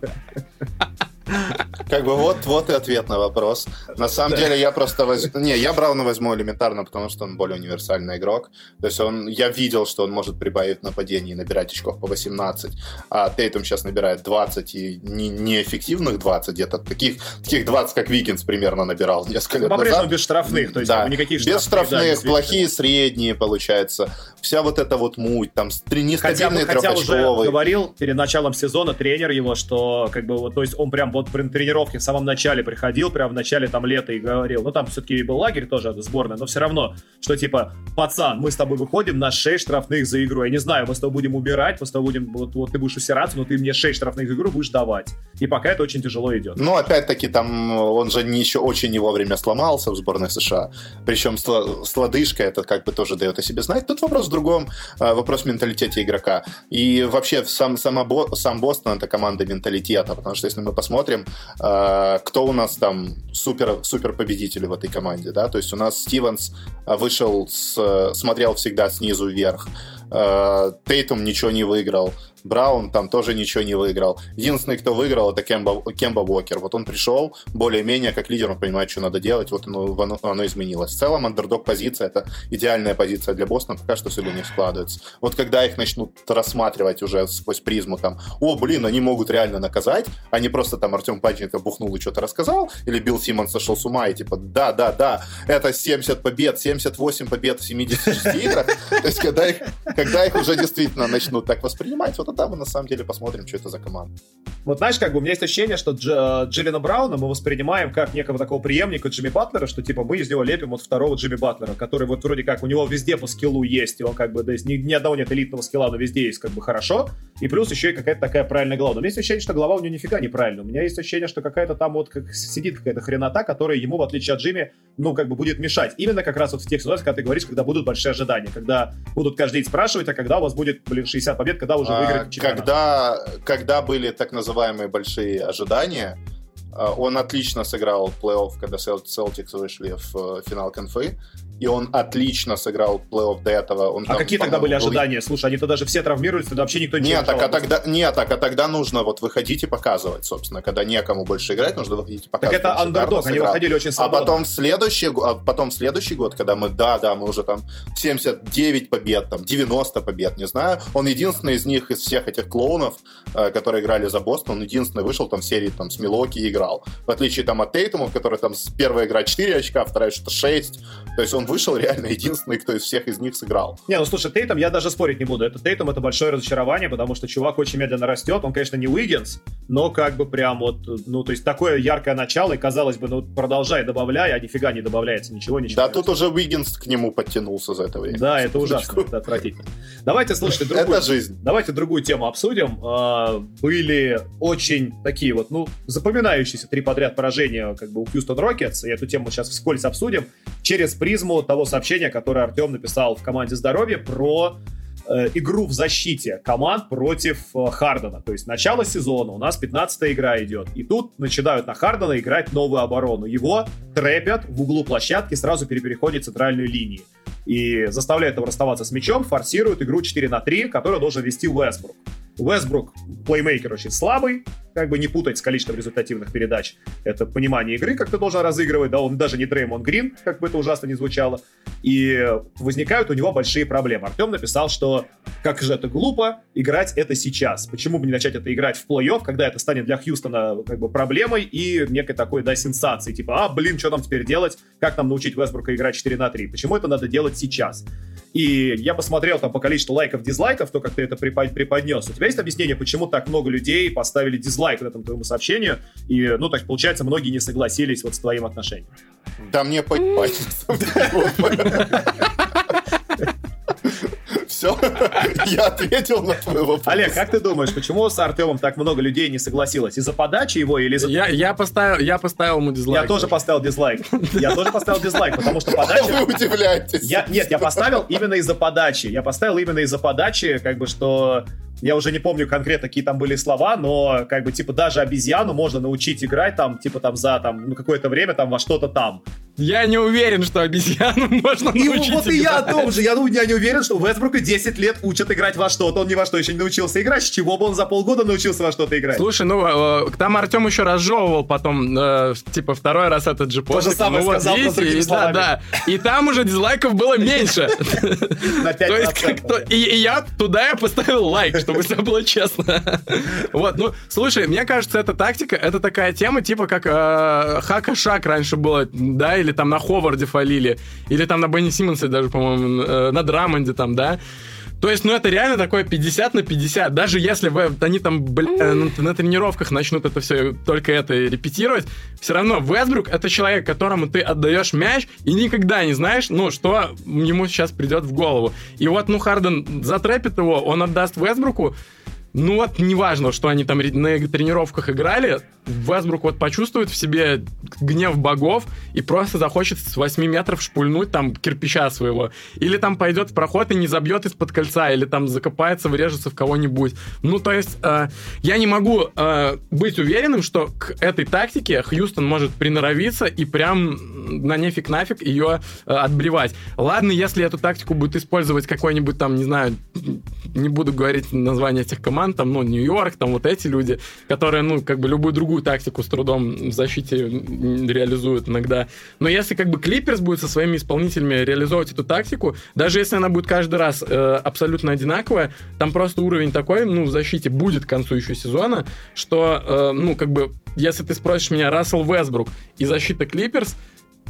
Как бы вот, вот и ответ на вопрос. На самом деле я просто возьму... Не, я Брауна возьму элементарно, потому что он более универсальный игрок. То есть он... Я видел, что он может прибавить нападение и набирать очков по 18, а Тейтум сейчас набирает 20 и не, неэффективных 20, где-то таких, таких 20, как Викинс примерно набирал несколько лет По-прежнему без штрафных, то есть да. никаких штрафных. Без штрафных, да, плохие средние, получается. Вся вот эта вот муть, там нестабильный хотя, хотя уже говорил перед началом сезона тренер его, что как бы вот, то есть он прям вот при тренировке в самом начале приходил, прям в начале там лета и говорил, ну там все-таки был лагерь тоже сборная, но все равно, что типа, пацан, мы с тобой выходим на 6 штрафных за игру, я не знаю, мы с тобой будем убирать, мы с тобой будем, вот, вот ты будешь усираться, но ты мне 6 штрафных за игру будешь давать. И пока это очень тяжело идет. Ну, опять-таки, там он же не, еще очень не вовремя сломался в сборной США, причем с, с лодыжкой это как бы тоже дает о себе знать. Тут вопрос в другом, а, вопрос в менталитете игрока. И вообще сам, сама, сам Бостон это команда менталитета, потому что если мы посмотрим, а, кто у нас там супер, супер победители в этой команде, да, то есть у нас Стивенс а, вышел, с, смотрел всегда снизу вверх, Тейтум ничего не выиграл, Браун там тоже ничего не выиграл. Единственный, кто выиграл, это Кемба, Кемба Уокер. Вот он пришел более-менее как лидер, он понимает, что надо делать, вот оно, оно, оно изменилось. В целом, андердог позиция — это идеальная позиция для Бостона, пока что все них складывается. Вот когда их начнут рассматривать уже сквозь призму, там, о, блин, они могут реально наказать, а не просто там Артем Панченко бухнул и что-то рассказал, или Билл Симмон сошел с ума и типа, да, да, да, это 70 побед, 78 побед в 76 играх. То есть, когда их, когда их уже действительно начнут так воспринимать, вот тогда мы на самом деле посмотрим, что это за команда. Вот знаешь, как бы у меня есть ощущение, что Дж, э, Джиллина Брауна мы воспринимаем как некого такого преемника Джимми Батлера, что типа мы из него лепим вот второго Джимми Батлера, который вот вроде как у него везде по скиллу есть, и он как бы, то есть ни, ни одного нет элитного скилла, но везде есть как бы хорошо, и плюс еще и какая-то такая правильная голова. Но у меня есть ощущение, что голова у него нифига неправильная. У меня есть ощущение, что какая-то там вот как сидит какая-то хренота, которая ему, в отличие от Джимми, ну как бы будет мешать. Именно как раз вот в тех ситуациях, когда ты говоришь, когда будут большие ожидания, когда будут каждый день спрашивать, а когда у вас будет, блин, 60 побед, когда уже выиграть а, Когда, когда были так называемые большие ожидания, а, он отлично сыграл плей-офф, когда Celtics вышли в э, финал конфы и он отлично сыграл плей-офф до этого. Он а там, какие тогда были ожидания? Слушай, они-то даже все травмировались, тогда вообще никто не Нет, так, а тогда, нет, так, а тогда нужно вот выходить и показывать, собственно. Когда некому больше играть, нужно выходить и показывать. Так это андердог, они выходили очень свободно. А потом следующий, а потом следующий год, когда мы, да, да, мы уже там 79 побед, там 90 побед, не знаю. Он единственный из них, из всех этих клоунов, э, которые играли за Бостон, он единственный вышел там в серии там с Милоки и играл. В отличие там от Тейтума, который там с первой игра 4 очка, вторая что-то 6. То есть он вышел реально единственный, кто из всех из них сыграл. Не, ну слушай, Тейтом я даже спорить не буду. Это Тейтом это большое разочарование, потому что чувак очень медленно растет. Он, конечно, не Уиггинс, но как бы прям вот, ну, то есть такое яркое начало, и казалось бы, ну, продолжай, добавляй, а нифига не добавляется, ничего, ничего. Да, тут уже Уиггинс к нему подтянулся за это время. Да, это ужасно, это отвратительно. Давайте, слушайте, другую, это жизнь. Давайте другую тему обсудим. А, были очень такие вот, ну, запоминающиеся три подряд поражения как бы у Хьюстон Рокетс, и эту тему сейчас вскользь обсудим, через призму того сообщения, которое Артем написал в команде здоровья про э, игру в защите команд против э, Хардена. То есть начало сезона, у нас 15 игра идет. И тут начинают на Хардена играть новую оборону. Его трэпят в углу площадки, сразу переходит центральную линию. И заставляют его расставаться с мячом, форсируют игру 4 на 3, которую должен вести Уэстбрук. Плеймейкер очень слабый, как бы не путать с количеством результативных передач. Это понимание игры, как ты должен разыгрывать, да, он даже не Дрэймонд Грин, как бы это ужасно не звучало. И возникают у него большие проблемы. Артем написал, что как же это глупо играть это сейчас. Почему бы не начать это играть в плей-офф, когда это станет для Хьюстона как бы проблемой и некой такой, да, сенсацией. Типа, а, блин, что нам теперь делать? Как нам научить Вестбрука играть 4 на 3? Почему это надо делать сейчас? И я посмотрел там по количеству лайков, дизлайков, то, как ты это преподнес. У тебя есть объяснение, почему так много людей поставили дизлайк на этом твоему сообщению? И, ну, так получается, многие не согласились вот с твоим отношением. Да мне поебать. Все, я ответил на твой вопрос. Олег, как ты думаешь, почему с Артемом так много людей не согласилось? Из-за подачи его или из-за... Я, я, поставил, я поставил ему дизлайк. Я тоже поставил дизлайк. Я тоже поставил дизлайк, потому что подача... Вы удивляетесь. Я, нет, я поставил именно из-за подачи. Я поставил именно из-за подачи, как бы, что я уже не помню конкретно, какие там были слова, но как бы типа даже обезьяну можно научить играть там, типа там за там ну, какое-то время там во что-то там. Я не уверен, что обезьяну можно и научить Вот играть. и я о том же. Я, ну, я не уверен, что Вестбрука 10 лет учат играть во что-то. Он ни во что еще не научился играть. С чего бы он за полгода научился во что-то играть? Слушай, ну, э, там Артем еще разжевывал потом, э, типа, второй раз этот же пост. То же самое ну, сказал, вот, видите, и, да, да. И там уже дизлайков было меньше. На 5%. То есть, как и, и я туда я поставил лайк, чтобы все было честно. Вот, ну, слушай, мне кажется, эта тактика, это такая тема, типа, как э, Хака-Шак раньше было, да, или там на Ховарде фалили, или там на Бенни Симмонсе даже, по-моему, э, на Драмонде там, да. То есть, ну, это реально такое 50 на 50. Даже если вы, они там, бля, э, на, на тренировках начнут это все, только это репетировать, все равно Вестбрук — это человек, которому ты отдаешь мяч, и никогда не знаешь, ну, что ему сейчас придет в голову. И вот, ну, Харден затрепит его, он отдаст Вестбруку, ну вот, неважно, что они там на тренировках играли, Весбрук вот почувствует в себе гнев богов и просто захочет с 8 метров шпульнуть там кирпича своего. Или там пойдет в проход и не забьет из-под кольца, или там закопается, врежется в кого-нибудь. Ну, то есть, э, я не могу э, быть уверенным, что к этой тактике Хьюстон может приноровиться и прям на нефиг нафиг ее э, отблевать. Ладно, если эту тактику будет использовать какой-нибудь там, не знаю, не буду говорить название этих команд, команд, там, ну, Нью-Йорк, там вот эти люди, которые, ну, как бы любую другую тактику с трудом в защите реализуют иногда. Но если как бы Клиперс будет со своими исполнителями реализовывать эту тактику, даже если она будет каждый раз э, абсолютно одинаковая, там просто уровень такой, ну, в защите будет к концу еще сезона, что, э, ну, как бы, если ты спросишь меня, Рассел Весбрук и защита Клиперс,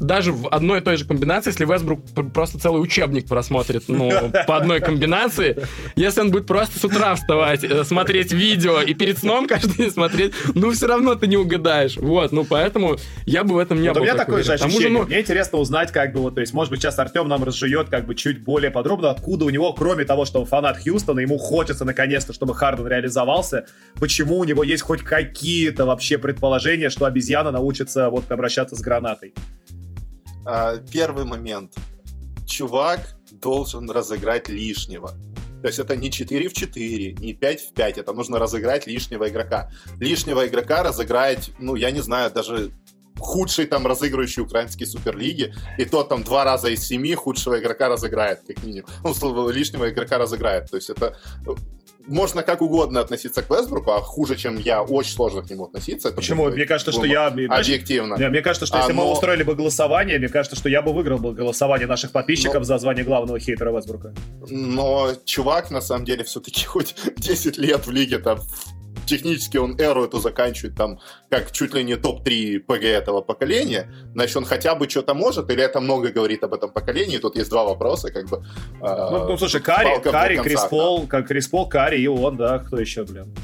даже в одной и той же комбинации, если Весбрук просто целый учебник просмотрит, ну, по одной комбинации, если он будет просто с утра вставать, э, смотреть видео и перед сном каждый день смотреть, ну, все равно ты не угадаешь. Вот, ну, поэтому я бы в этом не вот был. У меня такое же ощущение. Же, ну... Мне интересно узнать, как бы, вот, то есть, может быть, сейчас Артем нам разжует, как бы, чуть более подробно, откуда у него, кроме того, что он фанат Хьюстона, ему хочется, наконец-то, чтобы Харден реализовался, почему у него есть хоть какие-то вообще предположения, что обезьяна научится вот обращаться с гранатой. А, первый момент. Чувак должен разыграть лишнего. То есть это не 4 в 4, не 5 в 5, это нужно разыграть лишнего игрока. Лишнего игрока разыграть, ну, я не знаю, даже худший там разыгрывающий украинские суперлиги, и тот там два раза из семи худшего игрока разыграет, как минимум. Ну, лишнего игрока разыграет. То есть это можно как угодно относиться к Вестбруку, а хуже, чем я, очень сложно к нему относиться. Это Почему? Мне кажется, что я... Объективно. Мне, мне кажется, что если а, но... мы устроили бы голосование, мне кажется, что я бы выиграл бы голосование наших подписчиков но... за звание главного хейтера Вестбрука. Но чувак, на самом деле, все-таки хоть 10 лет в лиге там технически он эру эту заканчивает там как чуть ли не топ-3 ПГ этого поколения, значит, он хотя бы что-то может, или это много говорит об этом поколении? Тут есть два вопроса, как бы. Ну, ну слушай, Кари, Кари, Крис Пол, как Крис Пол, Кари и он, да, кто еще, блин?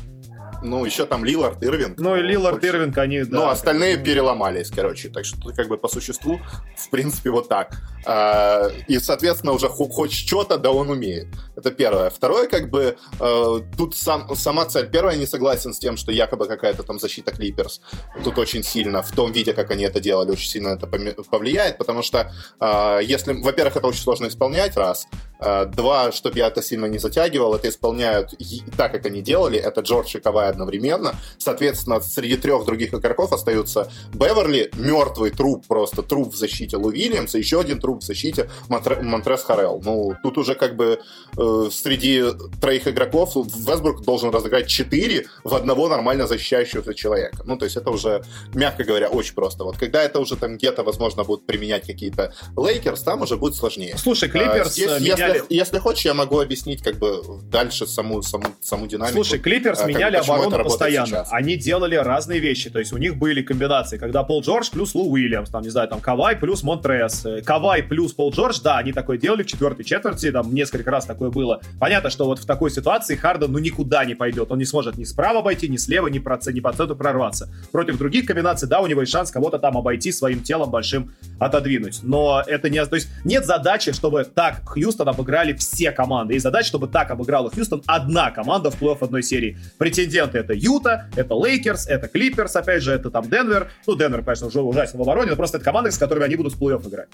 Ну, еще там Лилард, Ирвинг. Ну, и Лилард, Ирвинг, они, да. Ну, остальные переломались, короче. Так что, как бы, по существу, в принципе, вот так. А, и, соответственно, уже хоть что-то, да он умеет. Это первое. Второе, как бы, э, тут сам, сама цель. Первое, не согласен с тем, что якобы какая-то там защита Клиперс тут очень сильно, в том виде, как они это делали, очень сильно это повлияет, потому что, э, если, во-первых, это очень сложно исполнять, раз. Э, два, чтобы я это сильно не затягивал, это исполняют так, как они делали, это Джордж и Кавай одновременно. Соответственно, среди трех других игроков остаются Беверли, мертвый труп, просто труп в защите Лу Вильямса, еще один труп в защите Монтре, Монтрес Харел. Ну, тут уже как бы э, среди троих игроков Весбрук должен разыграть четыре в одного нормально защищающегося человека. Ну, то есть это уже, мягко говоря, очень просто. Вот когда это уже там где-то, возможно, будут применять какие-то Лейкерс, там уже будет сложнее. Слушай, Клиперс а, здесь, меняли... если, если хочешь, я могу объяснить как бы дальше саму, саму, саму динамику. Слушай, Клиперс а, меняли оборону постоянно. Сейчас. Они делали разные вещи. То есть у них были комбинации, когда Пол Джордж плюс Лу Уильямс, там, не знаю, там Кавай плюс Монтрез, э, Кавай плюс Пол Джордж, да, они такое делали в четвертой четверти, там несколько раз такое было. Понятно, что вот в такой ситуации Харден ну никуда не пойдет. Он не сможет ни справа обойти, ни слева, ни, по, ни по центру прорваться. Против других комбинаций, да, у него есть шанс кого-то там обойти, своим телом большим отодвинуть. Но это не... То есть нет задачи, чтобы так Хьюстон обыграли все команды. Есть задача, чтобы так обыграла Хьюстон одна команда в плей-офф одной серии. Претенденты это Юта, это Лейкерс, это Клиперс, опять же, это там Денвер. Ну, Денвер, конечно, уже ужасен в обороне, но просто это команды, с которыми они будут в плей-офф играть.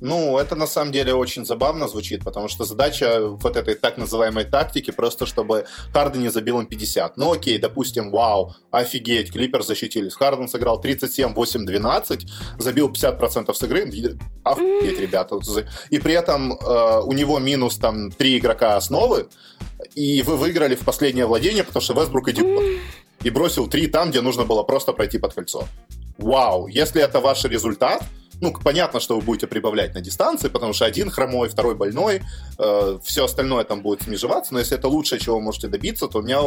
Ну, это на самом деле очень забавно звучит, потому что задача вот этой так называемой тактики просто, чтобы Харден не забил им 50. Ну, окей, допустим, вау, офигеть, Клипер защитились. Харден сыграл 37, 8, 12, забил 50% с игры. Офигеть, ребята. И при этом э, у него минус там 3 игрока основы, и вы выиграли в последнее владение, потому что Вестбрук идиот. И бросил 3 там, где нужно было просто пройти под кольцо. Вау, если это ваш результат, ну, понятно, что вы будете прибавлять на дистанции, потому что один хромой, второй больной, э, все остальное там будет смежеваться, но если это лучшее, чего вы можете добиться, то у меня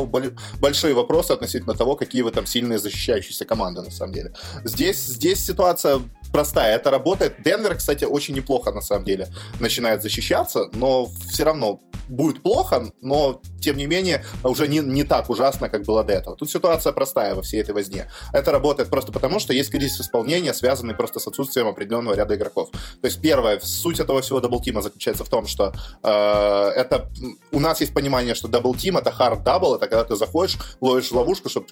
большие вопросы относительно того, какие вы там сильные защищающиеся команды, на самом деле. Здесь, здесь ситуация простая, это работает. Денвер, кстати, очень неплохо, на самом деле, начинает защищаться, но все равно будет плохо, но, тем не менее, уже не, не так ужасно, как было до этого. Тут ситуация простая во всей этой возне. Это работает просто потому, что есть кризис исполнения, связанный просто с отсутствием определенного ряда игроков. То есть, первое, суть этого всего double team а заключается в том, что э, это у нас есть понимание, что double team это hard double, это когда ты заходишь, ловишь ловушку, чтобы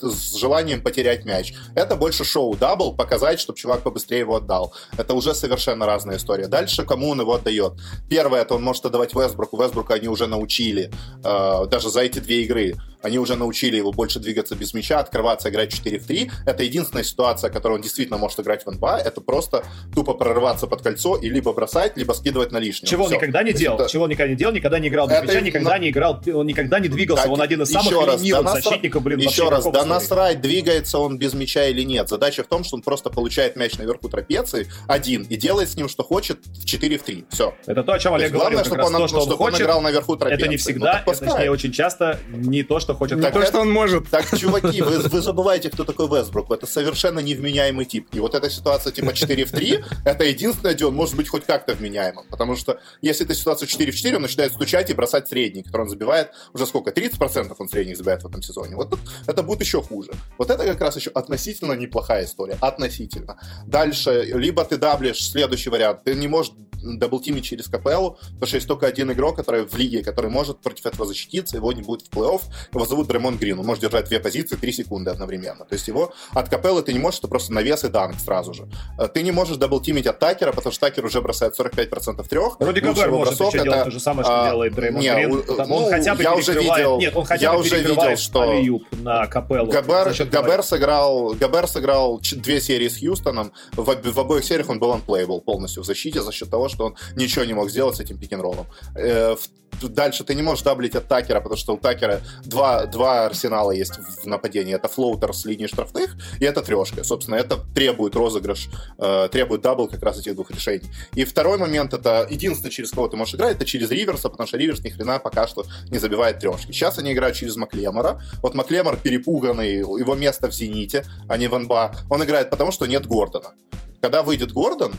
с желанием потерять мяч. Это больше show double, показать, чтобы чувак побыстрее его отдал. Это уже совершенно разная история. Дальше кому он его отдает? Первое, это он может отдавать Вестбруку. Вестбрука они уже научили, э, даже за эти две игры, они уже научили его больше двигаться без мяча, открываться, играть 4 в 3. Это единственная ситуация, которую он действительно может играть в НБА. Это просто тупо прорываться под кольцо и либо бросать, либо скидывать на лишнее. Чего он никогда не делал. Это... Чего он никогда не делал, никогда не играл без это... мяча, никогда не играл, он никогда не двигался. Так, он один из самых раз, ленивых да защитников, блин, Еще раз, да насрать, двигается он без мяча или нет. Задача в том, что он просто получает мяч наверху трапеции один и делает с ним, что хочет, в 4 в 3. Все. Это то, о чем Олег говорил. Главное, чтобы он, то, что он, хочет, он играл наверху трапеции. Это не всегда, ну, это, точнее, очень часто не то, что хочет. Не то, что он может. Так, чуваки, вы, вы забываете, кто такой Вестбрук. Это совершенно невменяемый тип. И вот эта ситуация типа 4 в 3, это единственное, где он может быть хоть как-то вменяемым. Потому что если эта ситуация 4 в 4, он начинает стучать и бросать средний, который он забивает уже сколько? 30% он средних забивает в этом сезоне. Вот тут это будет еще хуже. Вот это как раз еще относительно неплохая история. Относительно. Дальше, либо ты даблишь следующий вариант. Ты не можешь даблтимить через КПЛ, потому что есть только один игрок, который в лиге, который может против этого защититься, его не будет в плей-офф. Его зовут Дрэймонд Грин. Он может держать две позиции 3 секунды одновременно. То есть его от КПЛ ты не можешь, это просто навес и данк сразу же. Э, ты не можешь даблтимить от Такера, потому что Такер уже бросает 45% трех. Вроде Гобер может бросок, еще это... делать то же самое, что а, делает Дрэймонд не, Грин. Ну, он хотя бы я уже видел, Нет, он хотя я бы уже видел, что на КПЛ. Гобер, Гобер, сыграл, Гобер сыграл две серии с Хьюстоном. В, в обоих сериях он был unplayable полностью в защите за счет того, что он ничего не мог сделать с этим пик-н-роллом. Э, дальше ты не можешь даблить от Такера, потому что у Такера два, два арсенала есть в нападении. Это флоутер с линии штрафных, и это трешка. Собственно, это требует розыгрыш, э, требует double как раз этих двух решений. И второй момент, это единственное, через кого ты можешь играть, это через Риверса, потому что Риверс ни хрена пока что не забивает трешки. Сейчас они играют через Маклемора. Вот Маклемор перепуганный, его место в Зените, а не в НБА. Он играет потому, что нет Гордона. Когда выйдет Гордон,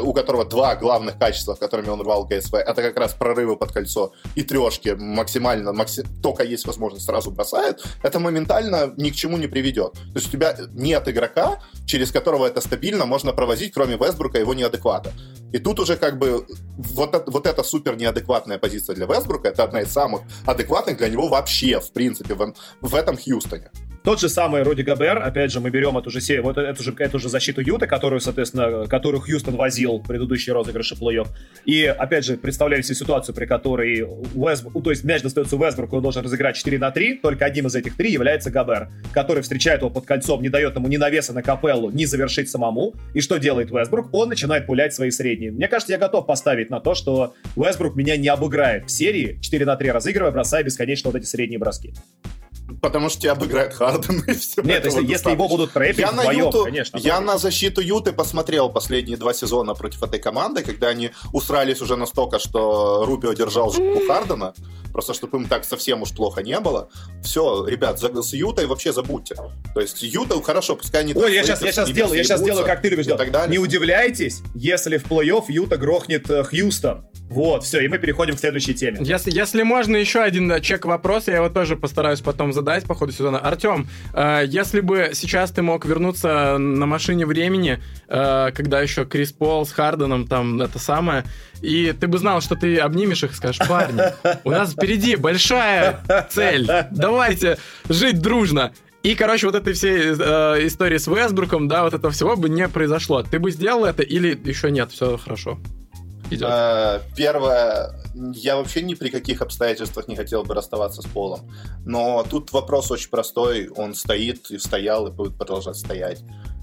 у которого два главных качества, которыми он рвал ГСВ, это как раз прорывы под кольцо и трешки максимально, максим... только есть возможность сразу бросает, это моментально ни к чему не приведет. То есть у тебя нет игрока, через которого это стабильно можно провозить, кроме Вестбрука его неадеквата. И тут уже как бы вот, это, вот эта супер неадекватная позиция для Вестбрука, это одна из самых адекватных для него вообще, в принципе, в, в этом Хьюстоне. Тот же самый Руди Габер, опять же, мы берем эту же, серию, вот эту же, эту же защиту Юта, которую, соответственно, которую Хьюстон возил в предыдущие розыгрыши плей-офф. И, опять же, представляем себе ситуацию, при которой Уэсбрук, то есть мяч достается Уэсбруку, он должен разыграть 4 на 3, только одним из этих три является Габер, который встречает его под кольцом, не дает ему ни навеса на капеллу, ни завершить самому. И что делает Уэсбрук? Он начинает пулять свои средние. Мне кажется, я готов поставить на то, что Уэсбрук меня не обыграет в серии 4 на 3 разыгрывая, бросая бесконечно вот эти средние броски. Потому что тебя обыграет Харден и все. Нет, если, если его будут трэпить я вдвоем, на Юту, конечно. Я на защиту Юты посмотрел последние два сезона против этой команды, когда они усрались уже настолько, что Рубио держал жопу Хардена, просто чтобы им так совсем уж плохо не было. Все, ребят, за, с Ютой вообще забудьте. То есть Юта, хорошо, пускай они... Ой, я сейчас, я сейчас сделаю, я сейчас сделаю, как ты любишь делать. Не удивляйтесь, если в плей-офф Юта грохнет э, Хьюстон. Вот, все, и мы переходим к следующей теме. Если, если можно, еще один чек вопрос, я его тоже постараюсь потом задать по ходу сезона. Артем, э, если бы сейчас ты мог вернуться на машине времени, э, когда еще Крис Пол с Харденом там это самое, и ты бы знал, что ты обнимешь их и скажешь, парни, у нас впереди большая цель, давайте жить дружно. И, короче, вот этой всей э, истории с Вестбруком, да, вот этого всего бы не произошло. Ты бы сделал это или еще нет, все хорошо? идет? Э, первое, я вообще ни при каких обстоятельствах не хотел бы расставаться с Полом. Но тут вопрос очень простой. Он стоит и стоял, и будет продолжать стоять.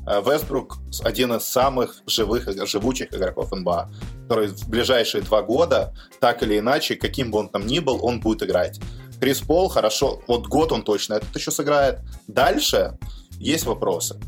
Э, Вестбрук один из самых живых, живучих игроков НБА, который в ближайшие два года, так или иначе, каким бы он там ни был, он будет играть. Крис Пол хорошо, вот год он точно этот еще сыграет. Дальше есть вопросы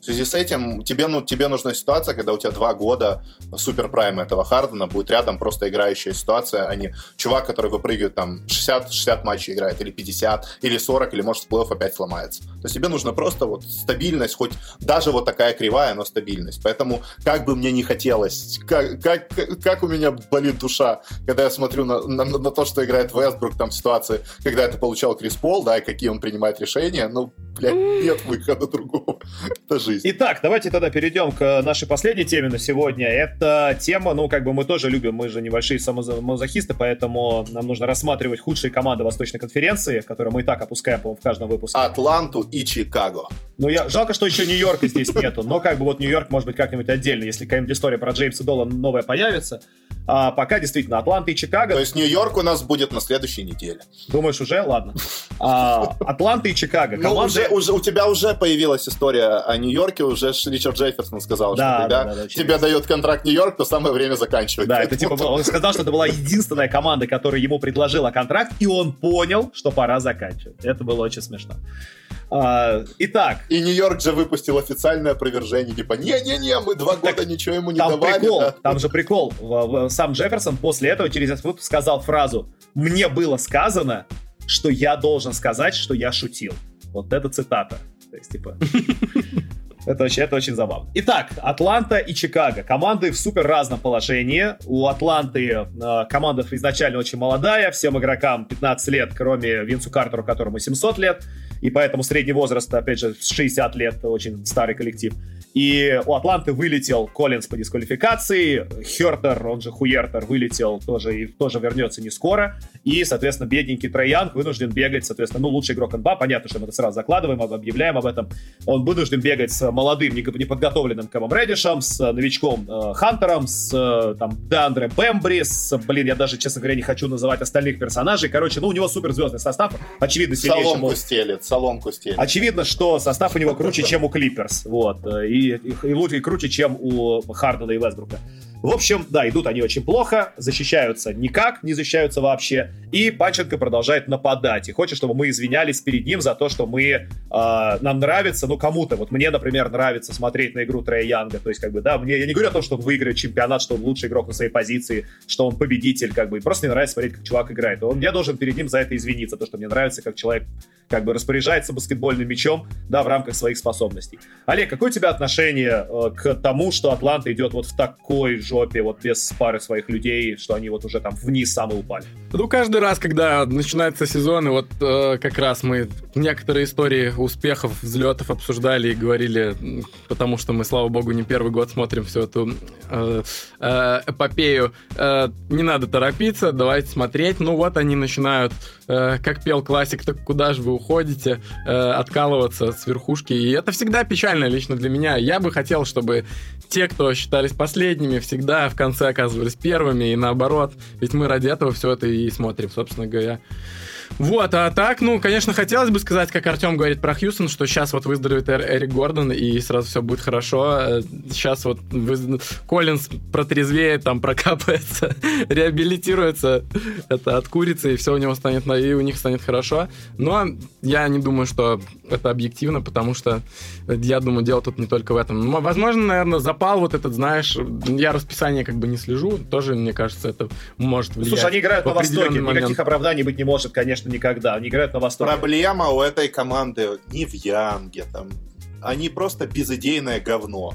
связи с этим тебе, ну, тебе нужна ситуация, когда у тебя два года супер прайм этого Хардена будет рядом просто играющая ситуация, а не чувак, который выпрыгивает там 60-60 матчей играет, или 50, или 40, или может в плей опять сломается. То есть тебе нужно просто вот стабильность, хоть даже вот такая кривая, но стабильность. Поэтому как бы мне не хотелось, как, как, как у меня болит душа, когда я смотрю на, на, на то, что играет Вестбрук, там ситуации, когда это получал Крис Пол, да, и какие он принимает решения, ну, блядь, нет выхода другого. Это жизнь жизнь. Итак, давайте тогда перейдем к нашей последней теме на сегодня. Это тема, ну, как бы мы тоже любим, мы же небольшие самозахисты, поэтому нам нужно рассматривать худшие команды Восточной конференции, которые мы и так опускаем, по-моему, в каждом выпуске. Атланту и Чикаго. Ну, я, жалко, что еще Нью-Йорка здесь нету, но как бы вот Нью-Йорк может быть как-нибудь отдельно, если какая-нибудь история про Джеймса Долла новая появится. А пока действительно Атланта и Чикаго. То есть Нью-Йорк у нас будет на следующей неделе. Думаешь, уже? Ладно. А, Атланта и Чикаго. Команды... Ну, уже, уже, у тебя уже появилась история о Нью-Йорке, уже Ричард Джефферсон сказал, да, что да, да, да, тебе дает контракт Нью-Йорк, то самое время заканчивать. Да, это типа, он сказал, что это была единственная команда, которая ему предложила контракт, и он понял, что пора заканчивать. Это было очень смешно. А, итак. И Нью-Йорк же выпустил официальное опровержение, типа, не-не-не, мы два года ничего ему не там давали. Прикол, да. Там же прикол. Сам Джефферсон после этого через этот выпуск сказал фразу «Мне было сказано, что я должен сказать, что я шутил». Вот это цитата. То есть, типа... Это очень, это очень забавно. Итак, Атланта и Чикаго. Команды в супер разном положении. У Атланты э, команда изначально очень молодая, всем игрокам 15 лет, кроме Винсу Картеру, которому 700 лет. И поэтому средний возраст, опять же, 60 лет, очень старый коллектив. И у Атланты вылетел Коллинс по дисквалификации, Хертер, он же Хуертер, вылетел тоже и тоже вернется не скоро. И, соответственно, бедненький Троянг вынужден бегать, соответственно, ну, лучший игрок НБА, понятно, что мы это сразу закладываем, объявляем об этом. Он вынужден бегать с молодым, неподготовленным Кэмом Реддишем, с новичком э, Хантером, с э, там Деандре Бэмбри, с, блин, я даже, честно говоря, не хочу называть остальных персонажей. Короче, ну, у него суперзвездный состав, очевидно, сильнейший. Соломку стелит, соломку стелит. Очевидно, что состав у него круче, чем у Клиперс, вот. И и, и, лучше, и круче, чем у Хардена и Вестбрука. В общем, да, идут они очень плохо, защищаются никак, не защищаются вообще, и Панченко продолжает нападать, и хочет, чтобы мы извинялись перед ним за то, что мы, э, нам нравится, ну, кому-то, вот мне, например, нравится смотреть на игру Трея Янга, то есть, как бы, да, мне, я не говорю о том, что он выиграет чемпионат, что он лучший игрок на своей позиции, что он победитель, как бы, просто мне нравится смотреть, как чувак играет, он, я должен перед ним за это извиниться, то, что мне нравится, как человек, как бы, распоряжается баскетбольным мячом, да, в рамках своих способностей. Олег, какое у тебя отношение э, к тому, что Атланта идет вот в такой жопе, вот без пары своих людей, что они вот уже там вниз самые упали. Ну, каждый раз, когда начинается сезон, и вот э, как раз мы некоторые истории успехов, взлетов обсуждали и говорили, потому что мы, слава богу, не первый год смотрим всю эту э, э, эпопею. Э, не надо торопиться, давайте смотреть. Ну вот они начинают, э, как пел классик, так куда же вы уходите, э, откалываться с верхушки. И это всегда печально лично для меня. Я бы хотел, чтобы те, кто считались последними, всегда в конце оказывались первыми, и наоборот. Ведь мы ради этого все это и смотрим, собственно говоря. Вот, а так, ну, конечно, хотелось бы сказать, как Артем говорит про Хьюстон, что сейчас вот выздоровеет Эрик Гордон, и сразу все будет хорошо. Сейчас вот вы... Коллинз протрезвеет, там прокапается, реабилитируется, это откурится, и все у него станет, и у них станет хорошо. Но я не думаю, что это объективно, потому что я думаю, дело тут не только в этом. Но, возможно, наверное, запал вот этот, знаешь, я расписание как бы не слежу, тоже, мне кажется, это может влиять. Слушай, они играют на Востоке, момент. никаких оправданий быть не может, конечно, конечно, никогда. Они играют на Востоке. Проблема у этой команды не в Янге. Там. Они просто безыдейное говно.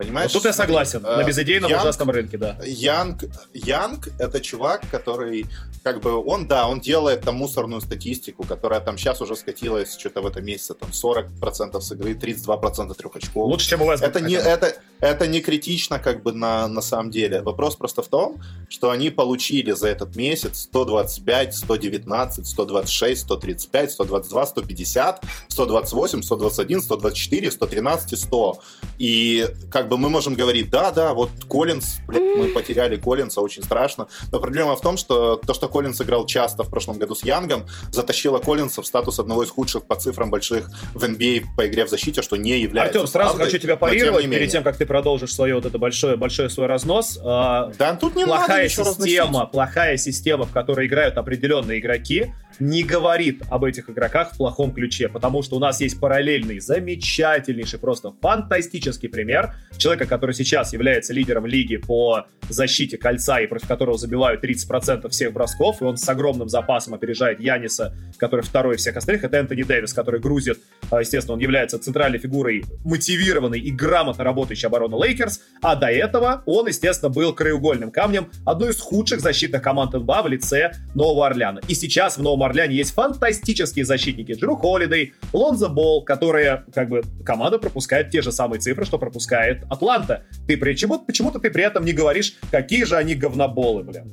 Понимаешь? Вот тут я согласен. На безыдейном Янг, ужасном рынке, да. Янг, Янг — это чувак, который как бы он, да, он делает там мусорную статистику, которая там сейчас уже скатилась что-то в этом месяце, там 40% с игры, 32% трех очков. Лучше, чем у вас. Это не, это, это не критично как бы на, на самом деле. Вопрос просто в том, что они получили за этот месяц 125, 119, 126, 135, 122, 150, 128, 121, 124, 113 и 100. И как бы мы можем говорить, да, да, вот Коллинз, мы потеряли Коллинза, очень страшно. Но проблема в том, что то, что Коллинз играл часто в прошлом году с Янгом, затащило Коллинза в статус одного из худших по цифрам больших в NBA по игре в защите, что не является Артем, сразу правдой, хочу тебя тем парировать не перед тем, как ты продолжишь свое вот это большое, большой свой разнос. А, Да, тут не надо плохая ничего система, плохая система, в которой играют определенные игроки, не говорит об этих игроках в плохом ключе, потому что у нас есть параллельный, замечательнейший, просто фантастический пример человека, который сейчас является лидером лиги по защите кольца и против которого забивают 30% всех бросков, и он с огромным запасом опережает Яниса, который второй всех остальных, это Энтони Дэвис, который грузит, а, естественно, он является центральной фигурой мотивированной и грамотно работающей обороны Лейкерс, а до этого он, естественно, был краеугольным камнем одной из худших защитных команд НБА в лице Нового Орлеана. И сейчас в Новом Орлеане есть фантастические защитники. Джеру Холидей, Лонзо Болл, которые, как бы, команда пропускает те же самые цифры, что пропускает Атланта. Ты почему, почему-то ты при этом не говоришь, какие же они говноболы, блин.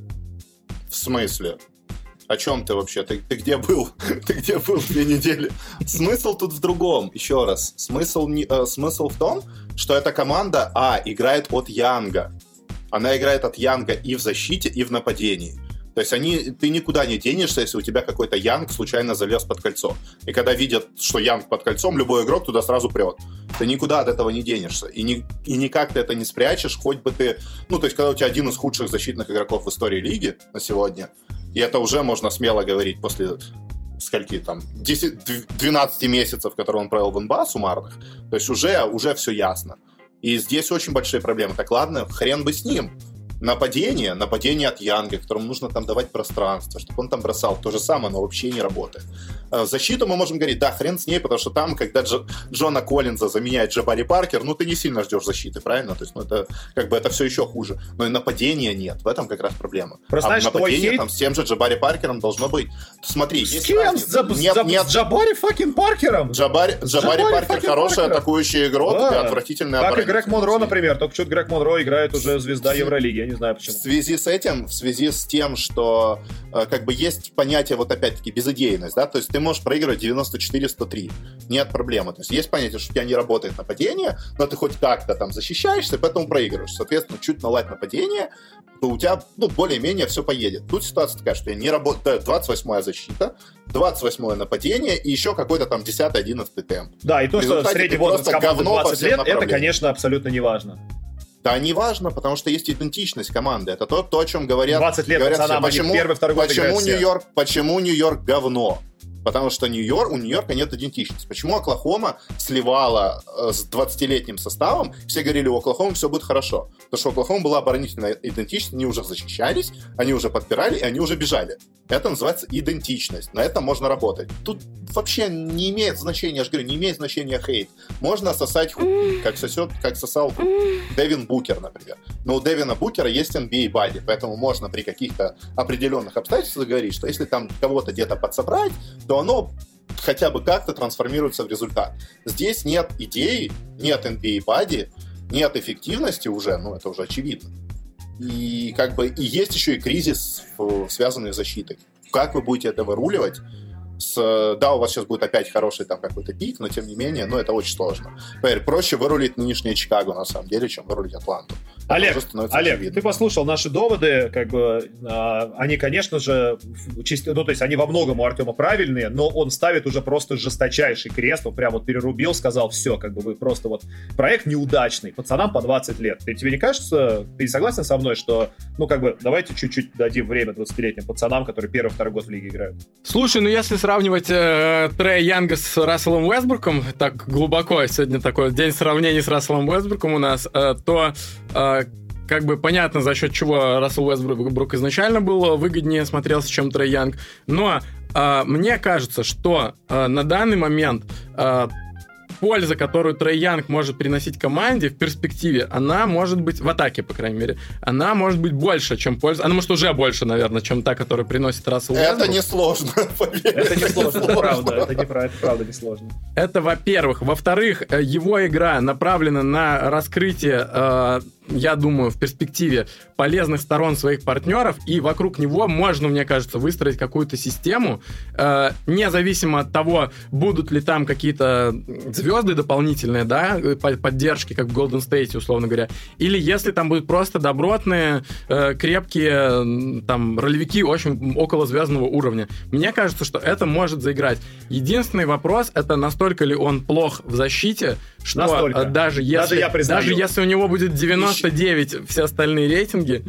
В смысле? О чем ты вообще? Ты, ты где был? ты где был две недели? Смысл тут в другом. Еще раз. Смысл, не- э, смысл в том, что эта команда, а, играет от Янга. Она играет от Янга и в защите, и в нападении. То есть они, ты никуда не денешься, если у тебя какой-то Янг случайно залез под кольцо. И когда видят, что Янг под кольцом, любой игрок туда сразу прет. Ты никуда от этого не денешься. И, ни, и никак ты это не спрячешь, хоть бы ты... Ну, то есть, когда у тебя один из худших защитных игроков в истории лиги на сегодня, и это уже можно смело говорить после скольки там, 10, дв- 12 месяцев, которые он провел в НБА суммарных, то есть уже, уже все ясно. И здесь очень большие проблемы. Так ладно, хрен бы с ним. Нападение, нападение от Янга, которому нужно там давать пространство, чтобы он там бросал. То же самое, но вообще не работает. Э, Защиту мы можем говорить, да, хрен с ней, потому что там, когда Дж- Джона Коллинза заменяет Джабари Паркер, ну ты не сильно ждешь защиты, правильно? То есть, ну это как бы это все еще хуже. Но и нападения нет. В этом как раз проблема. Просто, а знаешь, нападение хейт- там с тем же Джабари Паркером должно быть. Смотри, С кем? С, за- Нет, за- нет, с Джабари fucking Паркером? Джабари, Джабари Джабари Паркер хороший Паркером. атакующий игрок Да. и отвратительный Как и. Грег Монро, например. Только что Грег Монро играет уже звезда Евролиги. Я не знаю В почему. связи с этим, в связи с тем, что э, как бы есть понятие вот опять-таки безыдейность, да, то есть ты можешь проигрывать 94-103, нет проблемы. То есть есть понятие, что у тебя не работает нападение, но ты хоть как-то там защищаешься, поэтому проигрываешь. Соответственно, чуть наладь нападение, то у тебя, ну, более-менее все поедет. Тут ситуация такая, что я не работаю, 28-я защита, 28-е нападение и еще какой-то там 10-11 темп. Да, и то, что средний возраст команды говно по 20 всем лет, это, конечно, абсолютно не важно. Да, не важно, потому что есть идентичность команды. Это то, то о чем говорят. 20 лет говорят все. они первый, второй год почему. Нью-Йорк, почему Нью-Йорк говно? Потому что Нью-Йорк, у Нью-Йорка нет идентичности. Почему Оклахома сливала э, с 20-летним составом? Все говорили, у Оклахомы все будет хорошо. Потому что у Оклахомы была оборонительная идентичность, они уже защищались, они уже подпирали, и они уже бежали. Это называется идентичность. На этом можно работать. Тут вообще не имеет значения, я же говорю, не имеет значения хейт. Можно сосать хуй, как сосет, как сосал Дэвин Букер, например. Но у Дэвина Букера есть NBA бади, поэтому можно при каких-то определенных обстоятельствах говорить, что если там кого-то где-то подсобрать, то оно хотя бы как-то трансформируется в результат. Здесь нет идеи, нет NBA бади, нет эффективности уже, ну это уже очевидно. И как бы и есть еще и кризис, э, связанный с защитой. Как вы будете это выруливать? С, да, у вас сейчас будет опять хороший там какой-то пик, но тем не менее, ну, это очень сложно. Поверь, проще вырулить нынешнее Чикаго, на самом деле, чем вырулить Атланту. Это Олег, Олег, ты послушал наши доводы, как бы, а, они, конечно же, чисто- ну, то есть они во многом у Артема правильные, но он ставит уже просто жесточайший крест, он прям вот перерубил, сказал, все, как бы вы просто вот, проект неудачный, пацанам по 20 лет. Ты, тебе не кажется, ты не согласен со мной, что, ну, как бы, давайте чуть-чуть дадим время 20-летним пацанам, которые первый, второй год в лиге играют? Слушай, ну если сравнивать э, Трея Янга с Расселом Уэсбурком, так глубоко сегодня такой день сравнений с Расселом Уэсбурком у нас, э, то э, как бы понятно, за счет чего Рассел Уэсбрук изначально был выгоднее смотрелся, чем Трей Янг. Но э, мне кажется, что э, на данный момент э, польза, которую Трей Янг может приносить команде в перспективе, она может быть, в атаке, по крайней мере, она может быть больше, чем польза. Она может уже больше, наверное, чем та, которую приносит Рассел Это Уэсбрук. несложно, поверь. Это не сложно, это правда, это не правда, это правда не сложно. Это во-первых. Во-вторых, э, его игра направлена на раскрытие э, я думаю, в перспективе полезных сторон своих партнеров, и вокруг него можно, мне кажется, выстроить какую-то систему, э, независимо от того, будут ли там какие-то звезды дополнительные, да, поддержки, как в Golden State, условно говоря, или если там будут просто добротные, э, крепкие, там, ролевики очень около звездного уровня. Мне кажется, что это может заиграть. Единственный вопрос, это настолько ли он плох в защите, что настолько. даже если, даже, я даже если у него будет 99 все остальные рейтинги,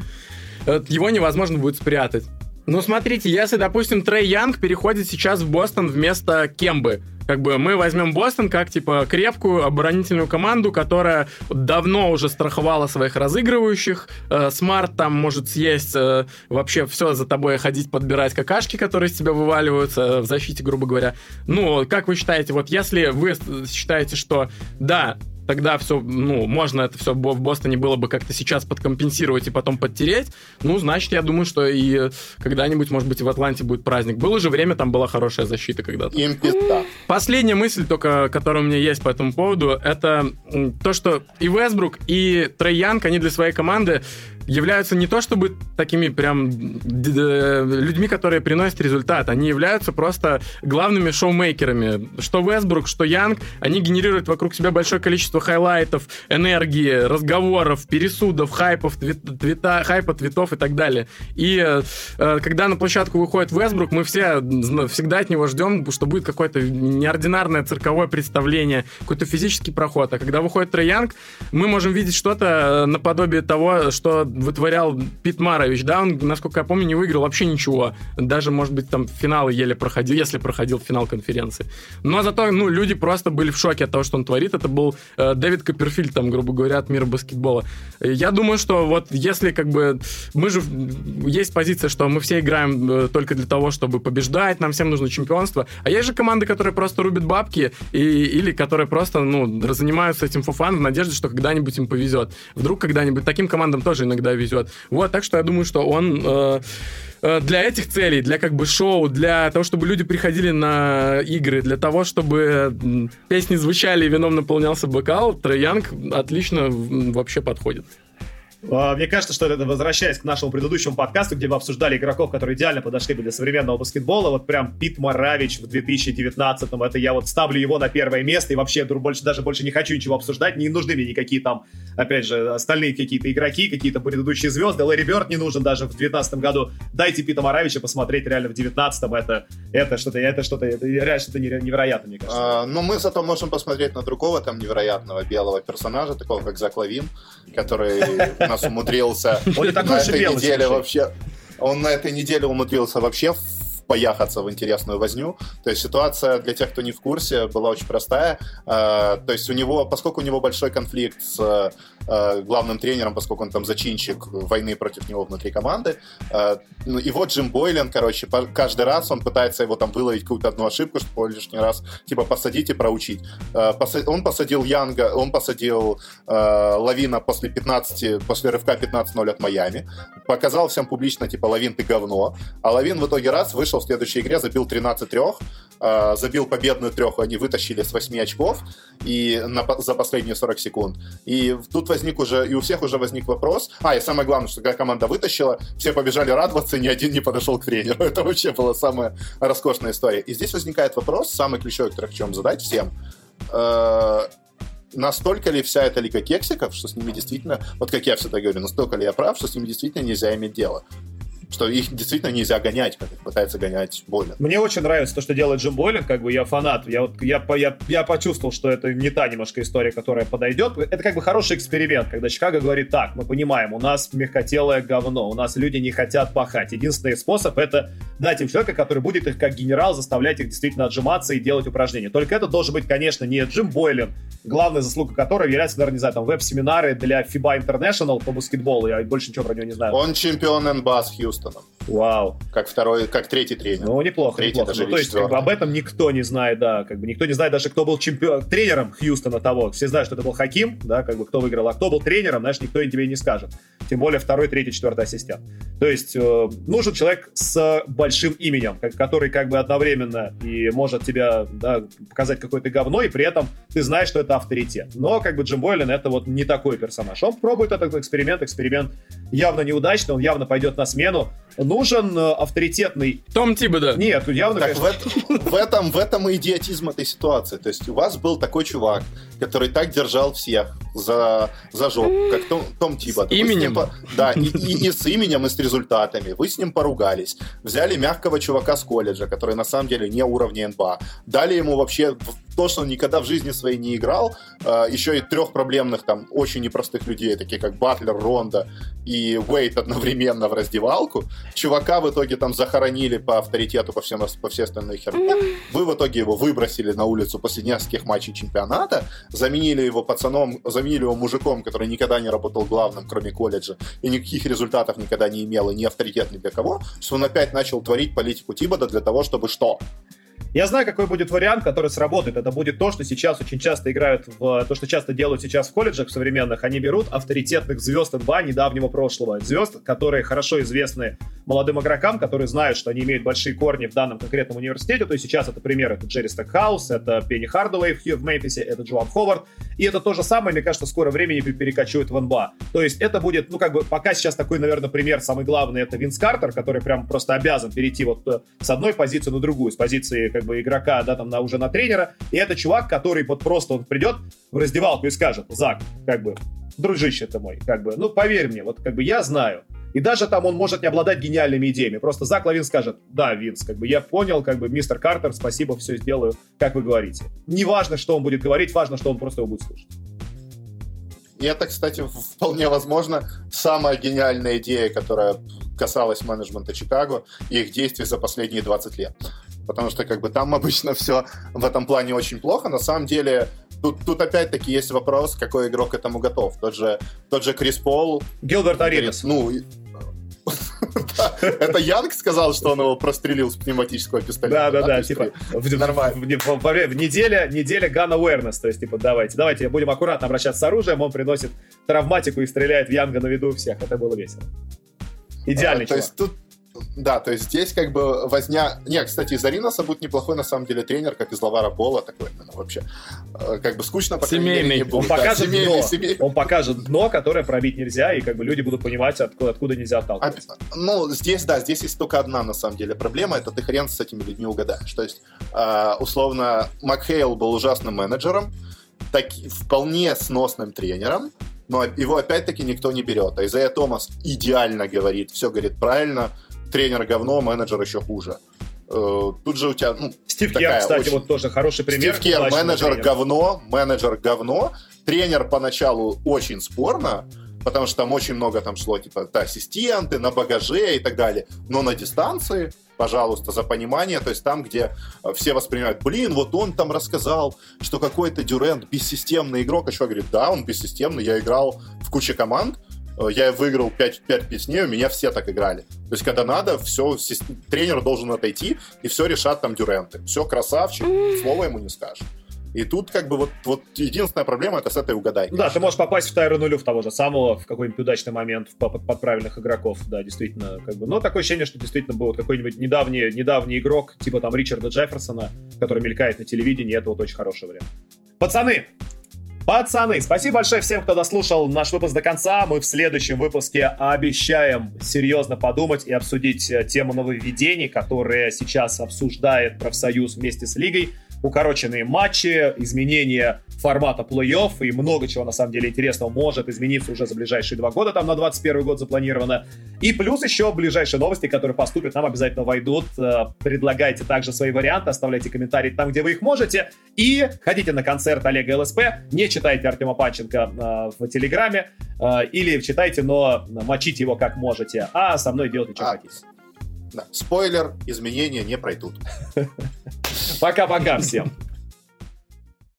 э, его невозможно будет спрятать. Ну, смотрите, если, допустим, Трей Янг переходит сейчас в Бостон вместо Кембы, как бы мы возьмем Бостон как, типа, крепкую оборонительную команду, которая давно уже страховала своих разыгрывающих. Э, Смарт там может съесть э, вообще все за тобой ходить, подбирать какашки, которые из тебя вываливаются э, в защите, грубо говоря. Ну, как вы считаете, вот если вы считаете, что да, тогда все, ну, можно это все в Бостоне было бы как-то сейчас подкомпенсировать и потом подтереть, ну, значит, я думаю, что и когда-нибудь, может быть, и в Атланте будет праздник. Было же время, там была хорошая защита когда-то. Им пизда. Последняя мысль только, которая у меня есть по этому поводу, это то, что и Вестбрук, и Трей Янг, они для своей команды являются не то чтобы такими прям людьми, которые приносят результат, они являются просто главными шоумейкерами. Что Вестбрук, что Янг, они генерируют вокруг себя большое количество хайлайтов, энергии, разговоров, пересудов, хайпов, твита, хайпа, твитов и так далее. И э, когда на площадку выходит Вестбрук, мы все всегда от него ждем, что будет какое-то неординарное цирковое представление, какой-то физический проход. А когда выходит Трей Янг, мы можем видеть что-то наподобие того, что вытворял Пит Марович, да, он, насколько я помню, не выиграл вообще ничего. Даже, может быть, там финалы еле проходил, если проходил финал конференции. Но зато, ну, люди просто были в шоке от того, что он творит. Это был э, Дэвид Копперфильд, там, грубо говоря, от мира баскетбола. Я думаю, что вот если как бы... Мы же... Есть позиция, что мы все играем э, только для того, чтобы побеждать, нам всем нужно чемпионство. А есть же команды, которые просто рубят бабки и, или которые просто, ну, занимаются этим фуфан в надежде, что когда-нибудь им повезет. Вдруг когда-нибудь таким командам тоже иногда когда везет. Вот, так что я думаю, что он э, э, для этих целей, для как бы шоу, для того, чтобы люди приходили на игры, для того, чтобы песни звучали и вином наполнялся бокал, Троянг отлично вообще подходит. А, мне кажется, что это, возвращаясь к нашему предыдущему подкасту, где мы обсуждали игроков, которые идеально подошли бы для современного баскетбола, вот прям Пит Маравич в 2019-м, это я вот ставлю его на первое место, и вообще больше, даже больше не хочу ничего обсуждать, не нужны мне никакие там, опять же, остальные какие-то игроки, какие-то предыдущие звезды, Лэри Бёрд не нужен даже в 2019 году, дайте Пита Маравича посмотреть реально в 19-м, это, это что-то, это что-то, это реально что-то невероятное, мне кажется. А, но ну, мы зато можем посмотреть на другого там невероятного белого персонажа, такого как Зак Лавин, который нас умудрился на этой неделе вообще... Он на этой неделе умудрился вообще пояхаться в интересную возню. То есть ситуация для тех, кто не в курсе, была очень простая. А, то есть у него, поскольку у него большой конфликт с а, главным тренером, поскольку он там зачинщик войны против него внутри команды, а, ну, и вот Джим Бойлен, короче, каждый раз он пытается его там выловить какую-то одну ошибку, чтобы лишний раз типа посадить и проучить. Он посадил Янга, он посадил Лавина после 15, после рывка 15-0 от Майами, показал всем публично, типа, Лавин, ты говно, а Лавин в итоге раз вышел вышел в следующей игре, забил 13 трех, э, забил победную трех, они вытащили с 8 очков и на, за последние 40 секунд. И тут возник уже, и у всех уже возник вопрос. А, и самое главное, что когда команда вытащила, все побежали радоваться, ни один не подошел к тренеру. Это вообще была самая роскошная история. И здесь возникает вопрос, самый ключевой, который хочу вам задать всем. Э, настолько ли вся эта лига кексиков, что с ними действительно, вот как я всегда говорю, настолько ли я прав, что с ними действительно нельзя иметь дело что их действительно нельзя гонять, как их пытается гонять Бойлен. Мне очень нравится то, что делает Джим Бойлен, как бы я фанат. Я вот я, я, я почувствовал, что это не та немножко история, которая подойдет. Это как бы хороший эксперимент, когда Чикаго говорит, так, мы понимаем, у нас мягкотелое говно, у нас люди не хотят пахать. Единственный способ это дать им человека, который будет их как генерал заставлять их действительно отжиматься и делать упражнения. Только это должен быть, конечно, не Джим Бойлен, главная заслуга которого является, наверное, не знаю, там веб-семинары для FIBA International по баскетболу, я больше ничего про него не знаю. Он чемпион НБА с Хьюстоном. Вау. Как второй, как третий тренер. Ну, неплохо, третий, неплохо. Даже ну, то есть, как бы, об этом никто не знает, да, как бы никто не знает даже, кто был чемпион, тренером Хьюстона того. Все знают, что это был Хаким, да, как бы кто выиграл, а кто был тренером, знаешь, никто тебе не скажет. тем более второй, третий, четвертый ассистент. То есть э, нужен человек с большим именем, который как бы одновременно и может тебя да, показать какое-то говно, и при этом ты знаешь, что это авторитет. Но как бы Джим Бойлен это вот не такой персонаж. Он пробует этот эксперимент, эксперимент явно неудачный, он явно пойдет на смену. Нужен э, авторитетный... Том Тибода. Нет, явно, так конечно... в, в, этом, в этом и идиотизм этой ситуации. То есть у вас был такой чувак, который так держал всех за, за жопу, как Том, Том Тибот. Именем? Ним, да, и, и, и с именем, и с результатами. Вы с ним поругались. Взяли мягкого чувака с колледжа, который на самом деле не уровня НБА. Дали ему вообще то, что он никогда в жизни своей не играл. Э, еще и трех проблемных, там, очень непростых людей, такие как Батлер, Ронда и Уэйт одновременно в раздевалку. Чувака в итоге там захоронили по авторитету, по, всем, по всей остальной херне. Вы в итоге его выбросили на улицу после нескольких матчей чемпионата, заменили его пацаном, заменили его мужиком, который никогда не работал главным, кроме колледжа, и никаких результатов никогда не имел, и не авторитет ни для кого, что он опять начал творить политику Тибода для того, чтобы что? Я знаю, какой будет вариант, который сработает. Это будет то, что сейчас очень часто играют в... То, что часто делают сейчас в колледжах современных. Они берут авторитетных звезд НБА недавнего прошлого. Звезд, которые хорошо известны молодым игрокам, которые знают, что они имеют большие корни в данном конкретном университете. То есть сейчас это пример. Это Джерри Стекхаус, это Пенни Хардуэй в, в Мемфисе, это Джоан Ховард. И это то же самое, мне кажется, скоро времени перекочует в НБА. То есть это будет, ну как бы, пока сейчас такой, наверное, пример самый главный, это Винс Картер, который прям просто обязан перейти вот э, с одной позиции на другую, с позиции как бы игрока, да, там, на, уже на тренера, и это чувак, который вот просто он придет в раздевалку и скажет, Зак, как бы, дружище ты мой, как бы, ну, поверь мне, вот как бы я знаю, и даже там он может не обладать гениальными идеями. Просто Зак Лавин скажет, да, Винс, как бы я понял, как бы мистер Картер, спасибо, все сделаю, как вы говорите. Не важно, что он будет говорить, важно, что он просто его будет слушать. И это, кстати, вполне возможно самая гениальная идея, которая касалась менеджмента Чикаго и их действий за последние 20 лет потому что как бы там обычно все в этом плане очень плохо. На самом деле тут, тут опять-таки есть вопрос, какой игрок к этому готов. Тот же, тот же Крис Пол. Гилберт Аринес. Ну, это Янг сказал, что он его прострелил с пневматического пистолета. Да, да, да, типа, нормально. В неделе, неделя gun awareness, то есть, типа, давайте, давайте будем аккуратно обращаться с оружием, он приносит травматику и стреляет в Янга на виду всех, это было весело. Идеальный а, То есть тут да, то есть здесь как бы возня... Не, кстати, из Ариноса будет неплохой на самом деле тренер, как из Лавара Бола, такой именно вообще. Э, как бы скучно, по Семейный. Он, да, покажет семейный, дно. Семейный. он покажет дно, которое пробить нельзя, и как бы люди будут понимать, откуда, откуда нельзя отталкиваться. А, ну, здесь, да, здесь есть только одна на самом деле проблема, это ты хрен с этими людьми угадаешь. То есть, э, условно, Макхейл был ужасным менеджером, так, вполне сносным тренером, но его опять-таки никто не берет. А Изайя Томас идеально говорит, все говорит правильно, тренер говно, менеджер еще хуже. Э, тут же у тебя, ну, Стив Кер, кстати, очень... вот тоже хороший пример. Стив Кер, менеджер тренер. говно, менеджер говно. Тренер поначалу очень спорно, потому что там очень много там шло, типа, да, ассистенты, на багаже и так далее. Но на дистанции, пожалуйста, за понимание, то есть там, где э, все воспринимают, блин, вот он там рассказал, что какой-то Дюрент бессистемный игрок, а что говорит, да, он бессистемный, я играл в куче команд, я выиграл 5, 5 песней, у меня все так играли. То есть, когда надо, все, тренер должен отойти, и все решат там дюренты. Все, красавчик, слова ему не скажешь. И тут как бы вот, вот единственная проблема это с этой угадайкой. Да, ты можешь попасть в Тайру нулю в того же самого, в какой-нибудь удачный момент под, под правильных игроков, да, действительно, как бы. Но такое ощущение, что действительно был какой-нибудь недавний, недавний игрок, типа там Ричарда Джефферсона, который мелькает на телевидении, это вот очень хороший вариант. Пацаны, Пацаны, спасибо большое всем, кто дослушал наш выпуск до конца. Мы в следующем выпуске обещаем серьезно подумать и обсудить э, тему нововведений, которые сейчас обсуждает профсоюз вместе с лигой укороченные матчи, изменения формата плей-офф и много чего на самом деле интересного может измениться уже за ближайшие два года, там на 21 год запланировано. И плюс еще ближайшие новости, которые поступят, нам обязательно войдут. Э, предлагайте также свои варианты, оставляйте комментарии там, где вы их можете. И ходите на концерт Олега ЛСП, не читайте Артема Панченко э, в Телеграме, э, или читайте, но мочите его как можете, а со мной делайте, что а, хотите. Да. Спойлер, изменения не пройдут. Пока-пока всем.